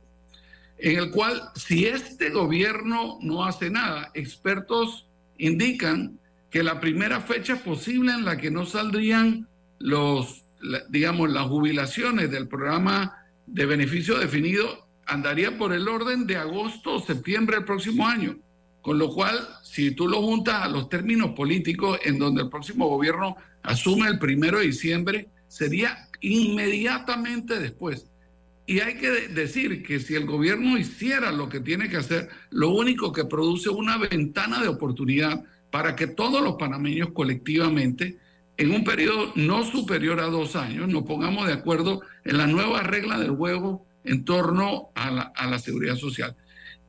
en el cual si este gobierno no hace nada, expertos indican que la primera fecha posible en la que no saldrían los, digamos, las jubilaciones del programa de beneficio definido andaría por el orden de agosto o septiembre del próximo año. Con lo cual, si tú lo juntas a los términos políticos en donde el próximo gobierno asume el primero de diciembre, sería inmediatamente después. Y hay que decir que si el gobierno hiciera lo que tiene que hacer, lo único que produce una ventana de oportunidad para que todos los panameños colectivamente en un periodo no superior a dos años nos pongamos de acuerdo en la nueva regla del juego en torno a la, a la seguridad social.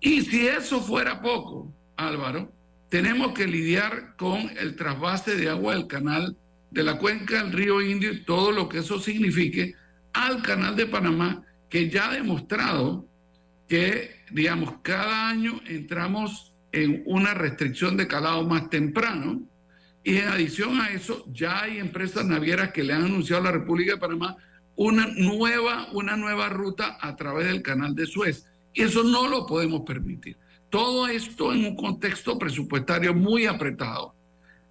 Y si eso fuera poco, Álvaro, tenemos que lidiar con el trasvase de agua del canal de la cuenca del río Indio y todo lo que eso signifique al canal de Panamá, que ya ha demostrado que, digamos, cada año entramos en una restricción de calado más temprano y en adición a eso, ya hay empresas navieras que le han anunciado a la República de Panamá una nueva, una nueva ruta a través del canal de Suez. Y eso no lo podemos permitir. Todo esto en un contexto presupuestario muy apretado,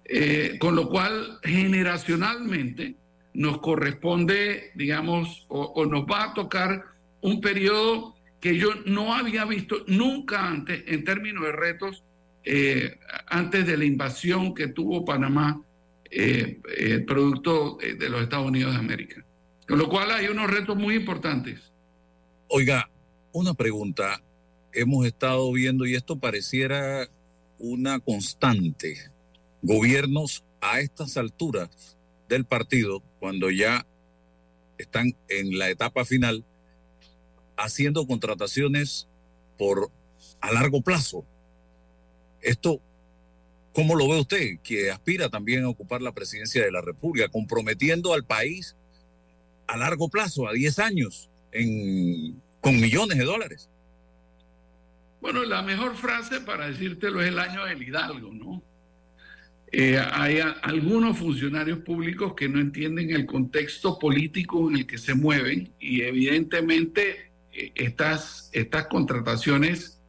eh, con lo cual generacionalmente nos corresponde, digamos, o nos va a tocar un periodo que yo no había visto nunca antes en términos de retos eh, antes de la invasión que tuvo Panamá, eh, eh, producto de los Estados Unidos de América. Con lo cual hay unos retos muy importantes. Oiga, una pregunta. Hemos estado viendo, y esto pareciera una constante, gobiernos a estas alturas del partido, cuando ya están en la etapa final, haciendo contrataciones por a largo plazo esto, ¿cómo lo ve usted, que aspira también a ocupar la presidencia de la República, comprometiendo al país a largo plazo, a 10 años, en, con millones de dólares? Bueno, la mejor frase para decírtelo es el año del Hidalgo, ¿no? Eh, hay algunos funcionarios públicos que no entienden el contexto político en el que se mueven y evidentemente eh, estas, estas contrataciones,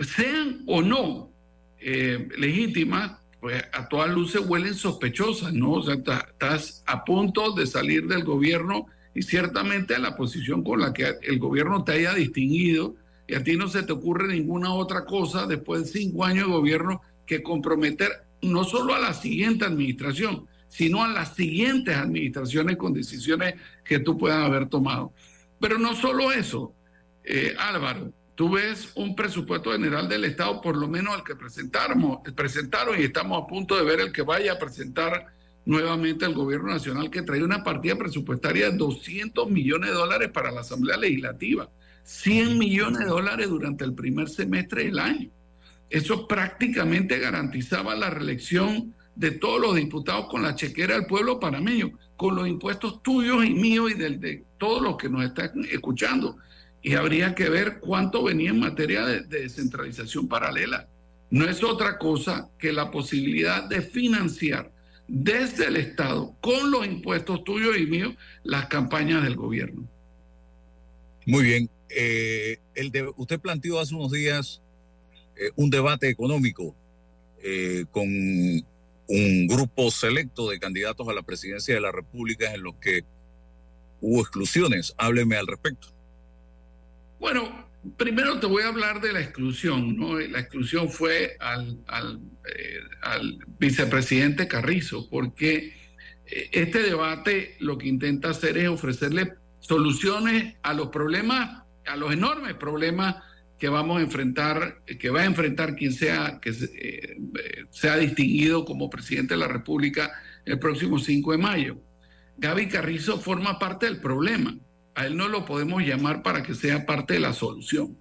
sean o no eh, legítimas, pues a todas luces huelen sospechosas, ¿no? O sea, estás a punto de salir del gobierno y ciertamente la posición con la que el gobierno te haya distinguido y a ti no se te ocurre ninguna otra cosa después de cinco años de gobierno que comprometer no solo a la siguiente administración, sino a las siguientes administraciones con decisiones que tú puedas haber tomado. Pero no solo eso, eh, Álvaro, tú ves un presupuesto general del Estado, por lo menos el que presentaron, presentaron y estamos a punto de ver el que vaya a presentar nuevamente el gobierno nacional, que trae una partida presupuestaria de 200 millones de dólares para la Asamblea Legislativa, 100 millones de dólares durante el primer semestre del año. Eso prácticamente garantizaba la reelección de todos los diputados con la chequera del pueblo panameño, con los impuestos tuyos y míos y del, de todos los que nos están escuchando. Y habría que ver cuánto venía en materia de, de descentralización paralela. No es otra cosa que la posibilidad de financiar desde el Estado, con los impuestos tuyos y míos, las campañas del gobierno. Muy bien. Eh, el de, usted planteó hace unos días eh, un debate económico eh, con un grupo selecto de candidatos a la presidencia de la República en los que hubo exclusiones. Hábleme al respecto. Bueno, primero te voy a hablar de la exclusión. ¿no? La exclusión fue al, al, al vicepresidente Carrizo, porque este debate lo que intenta hacer es ofrecerle soluciones a los problemas, a los enormes problemas que vamos a enfrentar, que va a enfrentar quien sea que eh, sea distinguido como presidente de la República el próximo 5 de mayo. Gaby Carrizo forma parte del problema. A él no lo podemos llamar para que sea parte de la solución.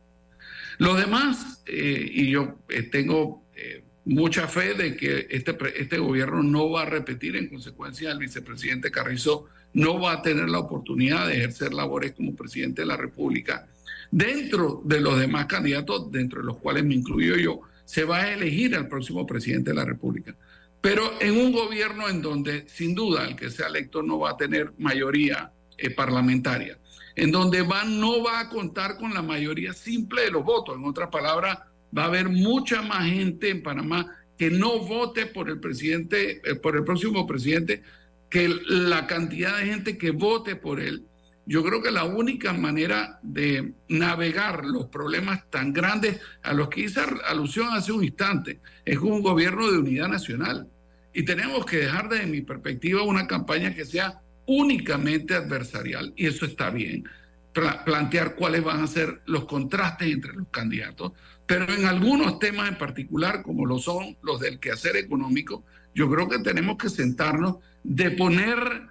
Lo demás, eh, y yo eh, tengo eh, mucha fe de que este, este gobierno no va a repetir, en consecuencia, el vicepresidente Carrizo no va a tener la oportunidad de ejercer labores como presidente de la República Dentro de los demás candidatos, dentro de los cuales me incluyo yo, se va a elegir al próximo presidente de la República. Pero en un gobierno en donde, sin duda, el que sea electo no va a tener mayoría eh, parlamentaria, en donde va, no va a contar con la mayoría simple de los votos. En otras palabras, va a haber mucha más gente en Panamá que no vote por el presidente, eh, por el próximo presidente, que la cantidad de gente que vote por él yo creo que la única manera de navegar los problemas tan grandes a los que hice alusión hace un instante es un gobierno de unidad nacional. Y tenemos que dejar desde mi perspectiva una campaña que sea únicamente adversarial, y eso está bien. plantear cuáles van a ser los contrastes entre los candidatos, pero en algunos temas en particular, como lo son los del quehacer económico, yo creo que tenemos que sentarnos de poner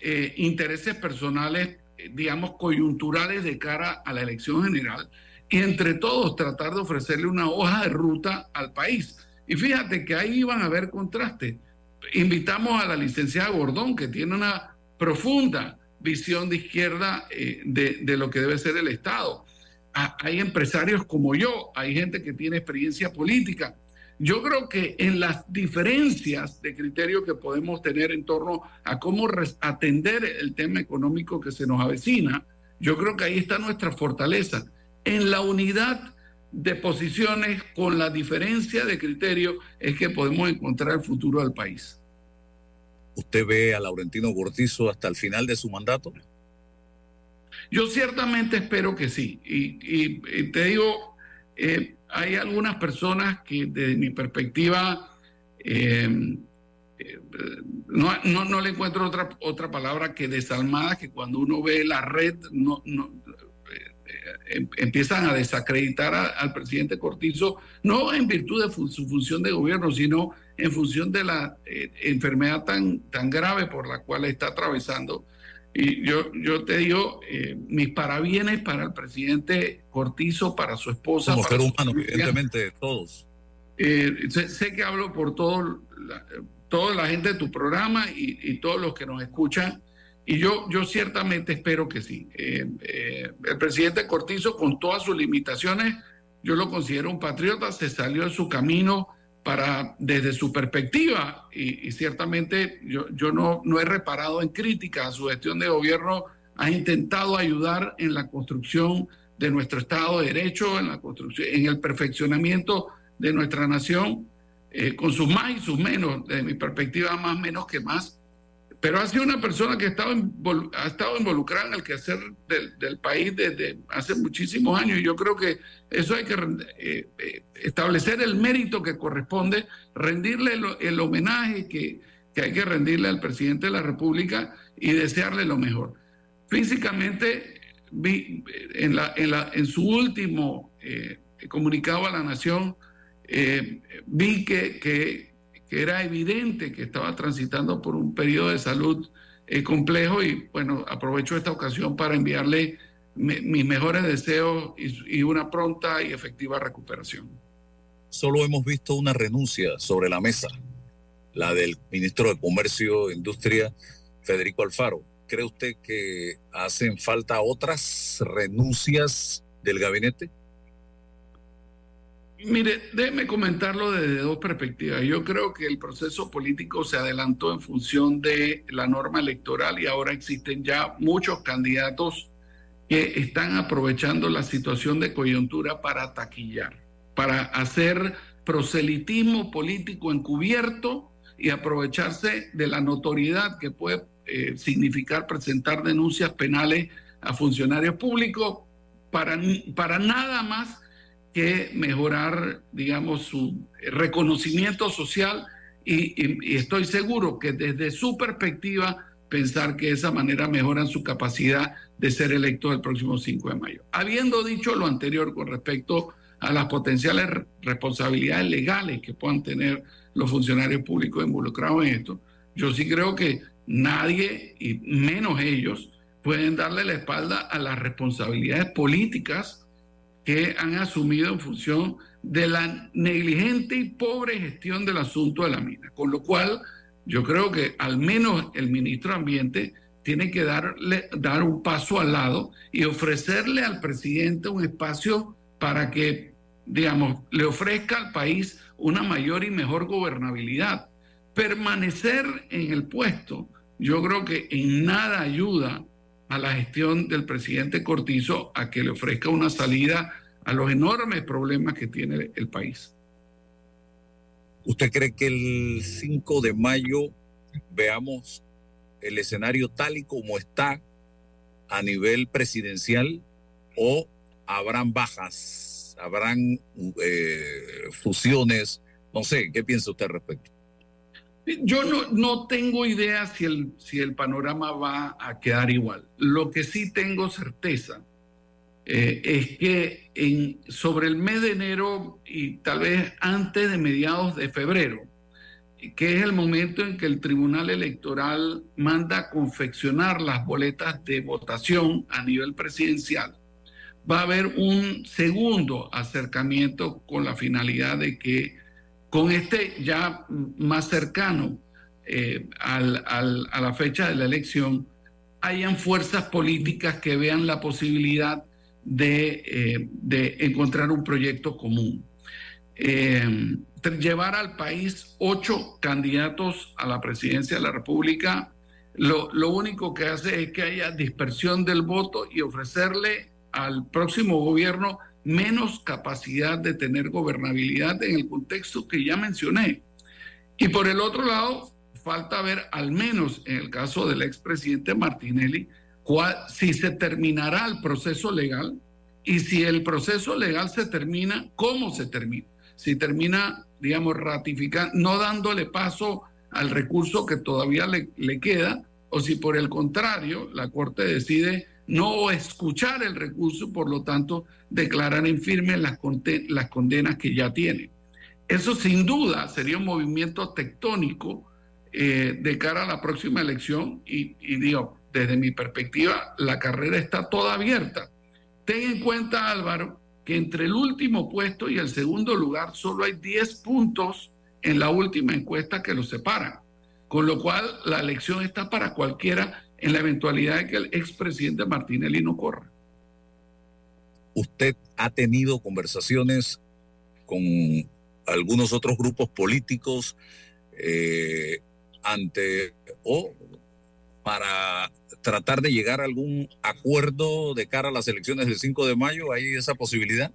eh, intereses personales digamos, coyunturales de cara a la elección general y entre todos tratar de ofrecerle una hoja de ruta al país. Y fíjate que ahí van a haber contrastes. Invitamos a la licenciada Gordón, que tiene una profunda visión de izquierda eh, de, de, lo que debe ser el Estado. hay empresarios como yo, hay gente que tiene experiencia política, yo creo que en las diferencias de criterio que podemos tener en torno a cómo atender el tema económico que se nos avecina, yo creo que ahí está nuestra fortaleza, en la unidad de posiciones con la diferencia de criterio es que podemos encontrar el futuro del país. ¿Usted ve a Laurentino Cortizo hasta el final de su mandato? Yo ciertamente espero que sí. Y, y te digo, eh, hay algunas personas que desde mi perspectiva eh, eh, no, no, no, le encuentro otra, otra palabra que desalmada, que cuando uno ve la red no, no em, empiezan a desacreditar al presidente Cortizo, no en virtud de su función de gobierno, sino en función de la enfermedad tan, tan grave por la cual está atravesando y yo, yo te digo, eh, mis parabienes para el presidente Cortizo, para su esposa. Como ser humano, evidentemente, todos. Eh, sé, que hablo por todo, la, toda la gente de tu programa y, todos los que nos escuchan. Y yo, yo ciertamente espero que sí. Eh, el presidente Cortizo, con todas sus limitaciones, yo lo considero un patriota, se salió de su camino para, desde su perspectiva, y, ciertamente yo, yo no, no he reparado en crítica a su gestión de gobierno, ha intentado ayudar en la construcción de nuestro Estado de Derecho, en la construcción, en el perfeccionamiento de nuestra nación, eh, con sus más y sus menos, desde mi perspectiva, más menos que más, pero ha sido una persona que ha estado, involucrada en el quehacer del, país desde hace muchísimos años. Y yo creo que eso hay que eh, eh, establecer el mérito que corresponde, rendirle el, homenaje que, hay que rendirle al presidente de la República y desearle lo mejor. Físicamente, vi, en, la, en, su último eh, comunicado a la Nación, vi que que era evidente que estaba transitando por un periodo de salud eh, complejo y bueno, aprovecho esta ocasión para enviarle mis mejores deseos y, y, una pronta y efectiva recuperación. Solo hemos visto una renuncia sobre la mesa, la del ministro de Comercio e Industria, Federico Alfaro. ¿Cree usted que hacen falta otras renuncias del gabinete? Mire, déjeme comentarlo desde dos perspectivas. Yo creo que el proceso político se adelantó en función de la norma electoral y ahora existen ya muchos candidatos que están aprovechando la situación de coyuntura para taquillar, para hacer proselitismo político encubierto y aprovecharse de la notoriedad que puede eh, significar presentar denuncias penales a funcionarios públicos para, para nada más que mejorar, digamos, su reconocimiento social y, estoy seguro que desde su perspectiva pensar que de esa manera mejoran su capacidad de ser electo el próximo 5 de mayo. Habiendo dicho lo anterior con respecto a las potenciales responsabilidades legales que puedan tener los funcionarios públicos involucrados en esto, yo sí creo que nadie, y menos ellos, pueden darle la espalda a las responsabilidades políticas que han asumido en función de la negligente y pobre gestión del asunto de la mina. Con lo cual, yo creo que al menos el ministro de Ambiente tiene que darle, dar un paso al lado y ofrecerle al presidente un espacio para que, digamos, le ofrezca al país una mayor y mejor gobernabilidad. Permanecer en el puesto, yo creo que en nada ayuda a la gestión del presidente Cortizo a que le ofrezca una salida a los enormes problemas que tiene el país. ¿Usted cree que el 5 de mayo veamos el escenario tal y como está a nivel presidencial o habrán bajas, habrán eh, fusiones? No sé, ¿qué piensa usted al respecto? Yo no, no tengo idea si el, si el panorama va a quedar igual. Lo que sí tengo certeza eh, es que en, sobre el mes de enero y tal vez antes de mediados de febrero, que es el momento en que el Tribunal Electoral manda a confeccionar las boletas de votación a nivel presidencial, va a haber un segundo acercamiento con la finalidad de que con este ya más cercano eh, a la fecha de la elección, hayan fuerzas políticas que vean la posibilidad de, eh, encontrar un proyecto común. Eh, llevar al país ocho candidatos a la presidencia de la República, lo único que hace es que haya dispersión del voto y ofrecerle al próximo gobierno menos capacidad de tener gobernabilidad en el contexto que ya mencioné. Y por el otro lado, falta ver, al menos en el caso del expresidente Martinelli, cuál, si se terminará el proceso legal y si el proceso legal se termina, cómo se termina. Si termina, digamos, ratificando, no dándole paso al recurso que todavía le, le queda, o si por el contrario la Corte decide no escuchar el recurso, por lo tanto, declarar en firme las, condenas que ya tiene. Eso sin duda sería un movimiento tectónico eh, de cara a la próxima elección y, y, digo, desde mi perspectiva, la carrera está toda abierta. Ten en cuenta, Álvaro, que entre el último puesto y el segundo lugar solo hay 10 puntos en la última encuesta que los separan, con lo cual la elección está para cualquiera en la eventualidad de que el expresidente Martinelli no corra. ¿Usted ha tenido conversaciones con algunos otros grupos políticos eh, ante o para tratar de llegar a algún acuerdo de cara a las elecciones del 5 de mayo? ¿Hay esa posibilidad?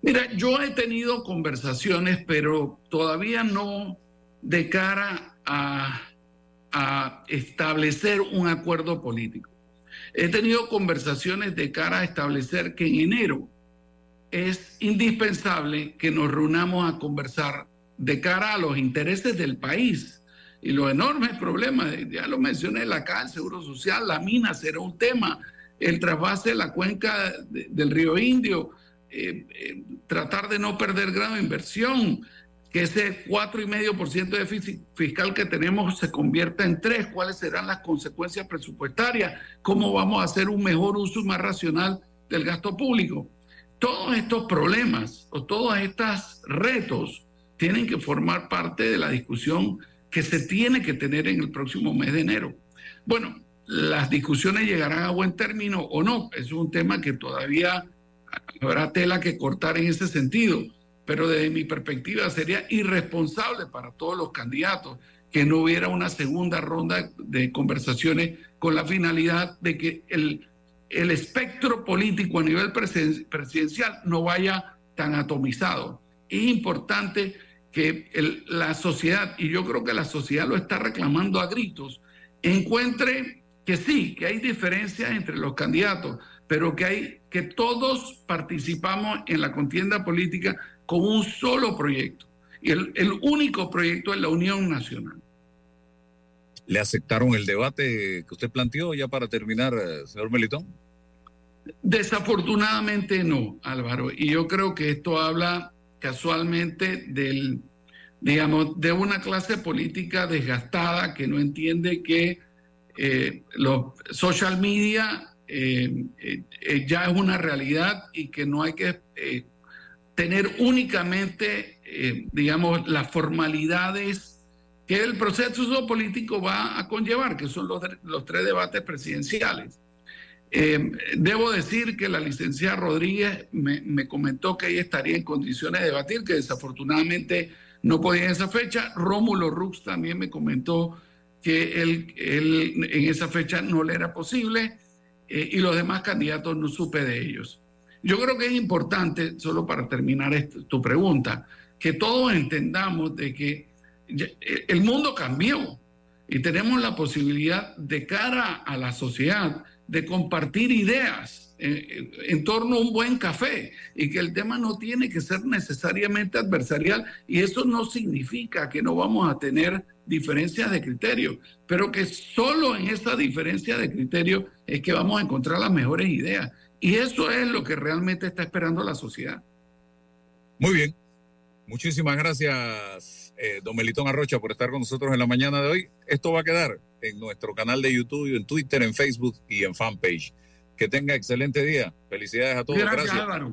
Mira, yo he tenido conversaciones, pero todavía no de cara a a establecer un acuerdo político. He tenido conversaciones de cara a establecer que en enero es indispensable que nos reunamos a conversar de cara a los intereses del país y los enormes problemas, ya lo mencioné, la el Seguro Social, la mina será un tema, el trasvase de la cuenca del río Indio, eh, eh, tratar de no perder grado de inversión, que ese 4,5% de déficit fiscal que tenemos se convierta en 3, cuáles serán las consecuencias presupuestarias, cómo vamos a hacer un mejor uso más racional del gasto público. Todos estos problemas o todos estos retos tienen que formar parte de la discusión que se tiene que tener en el próximo mes de enero. Bueno, las discusiones llegarán a buen término o no, es un tema que todavía habrá tela que cortar en ese sentido pero desde mi perspectiva sería irresponsable para todos los candidatos que no hubiera una segunda ronda de conversaciones con la finalidad de que el, el espectro político a nivel presidencial no vaya tan atomizado. Es importante que la sociedad, y yo creo que la sociedad lo está reclamando a gritos, encuentre que sí, que hay diferencias entre los candidatos, pero que hay que todos participamos en la contienda política con un solo proyecto. Y el, único proyecto es la Unión Nacional. ¿Le aceptaron el debate que usted planteó ya para terminar, eh, señor Melitón? Desafortunadamente no, Álvaro. Y yo creo que esto habla casualmente del, digamos, de una clase política desgastada que no entiende que eh, los social media eh, ya es una realidad y que no hay que tener únicamente, eh, digamos, las formalidades que el proceso político va a conllevar, que son los, los tres debates presidenciales. Eh, debo decir que la licenciada Rodríguez me, comentó que ella estaría en condiciones de debatir, que desafortunadamente no podía en esa fecha. Rómulo Rux también me comentó que él, en esa fecha no le era posible eh, y los demás candidatos no supe de ellos. Yo creo que es importante, solo para terminar tu pregunta, que todos entendamos de que eh, el mundo cambió y tenemos la posibilidad de cara a la sociedad de compartir ideas eh, en, torno a un buen café y que el tema no tiene que ser necesariamente adversarial y eso no significa que no vamos a tener diferencias de criterio, pero que solo en esa diferencia de criterio es que vamos a encontrar las mejores ideas y eso es lo que realmente está esperando la sociedad. Muy bien. Muchísimas gracias, eh, don Melitón Arrocha, por estar con nosotros en la mañana de hoy. Esto va a quedar en nuestro canal de YouTube, en Twitter, en Facebook y en fanpage. Que tenga excelente día. Felicidades a todos. Gracias, Álvaro.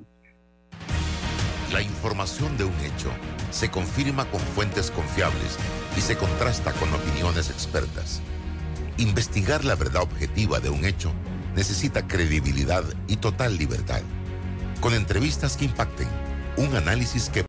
La información de un hecho se confirma con fuentes confiables y se contrasta con opiniones expertas. Investigar la verdad objetiva de un hecho necesita credibilidad y total libertad. Con entrevistas que impacten, un análisis que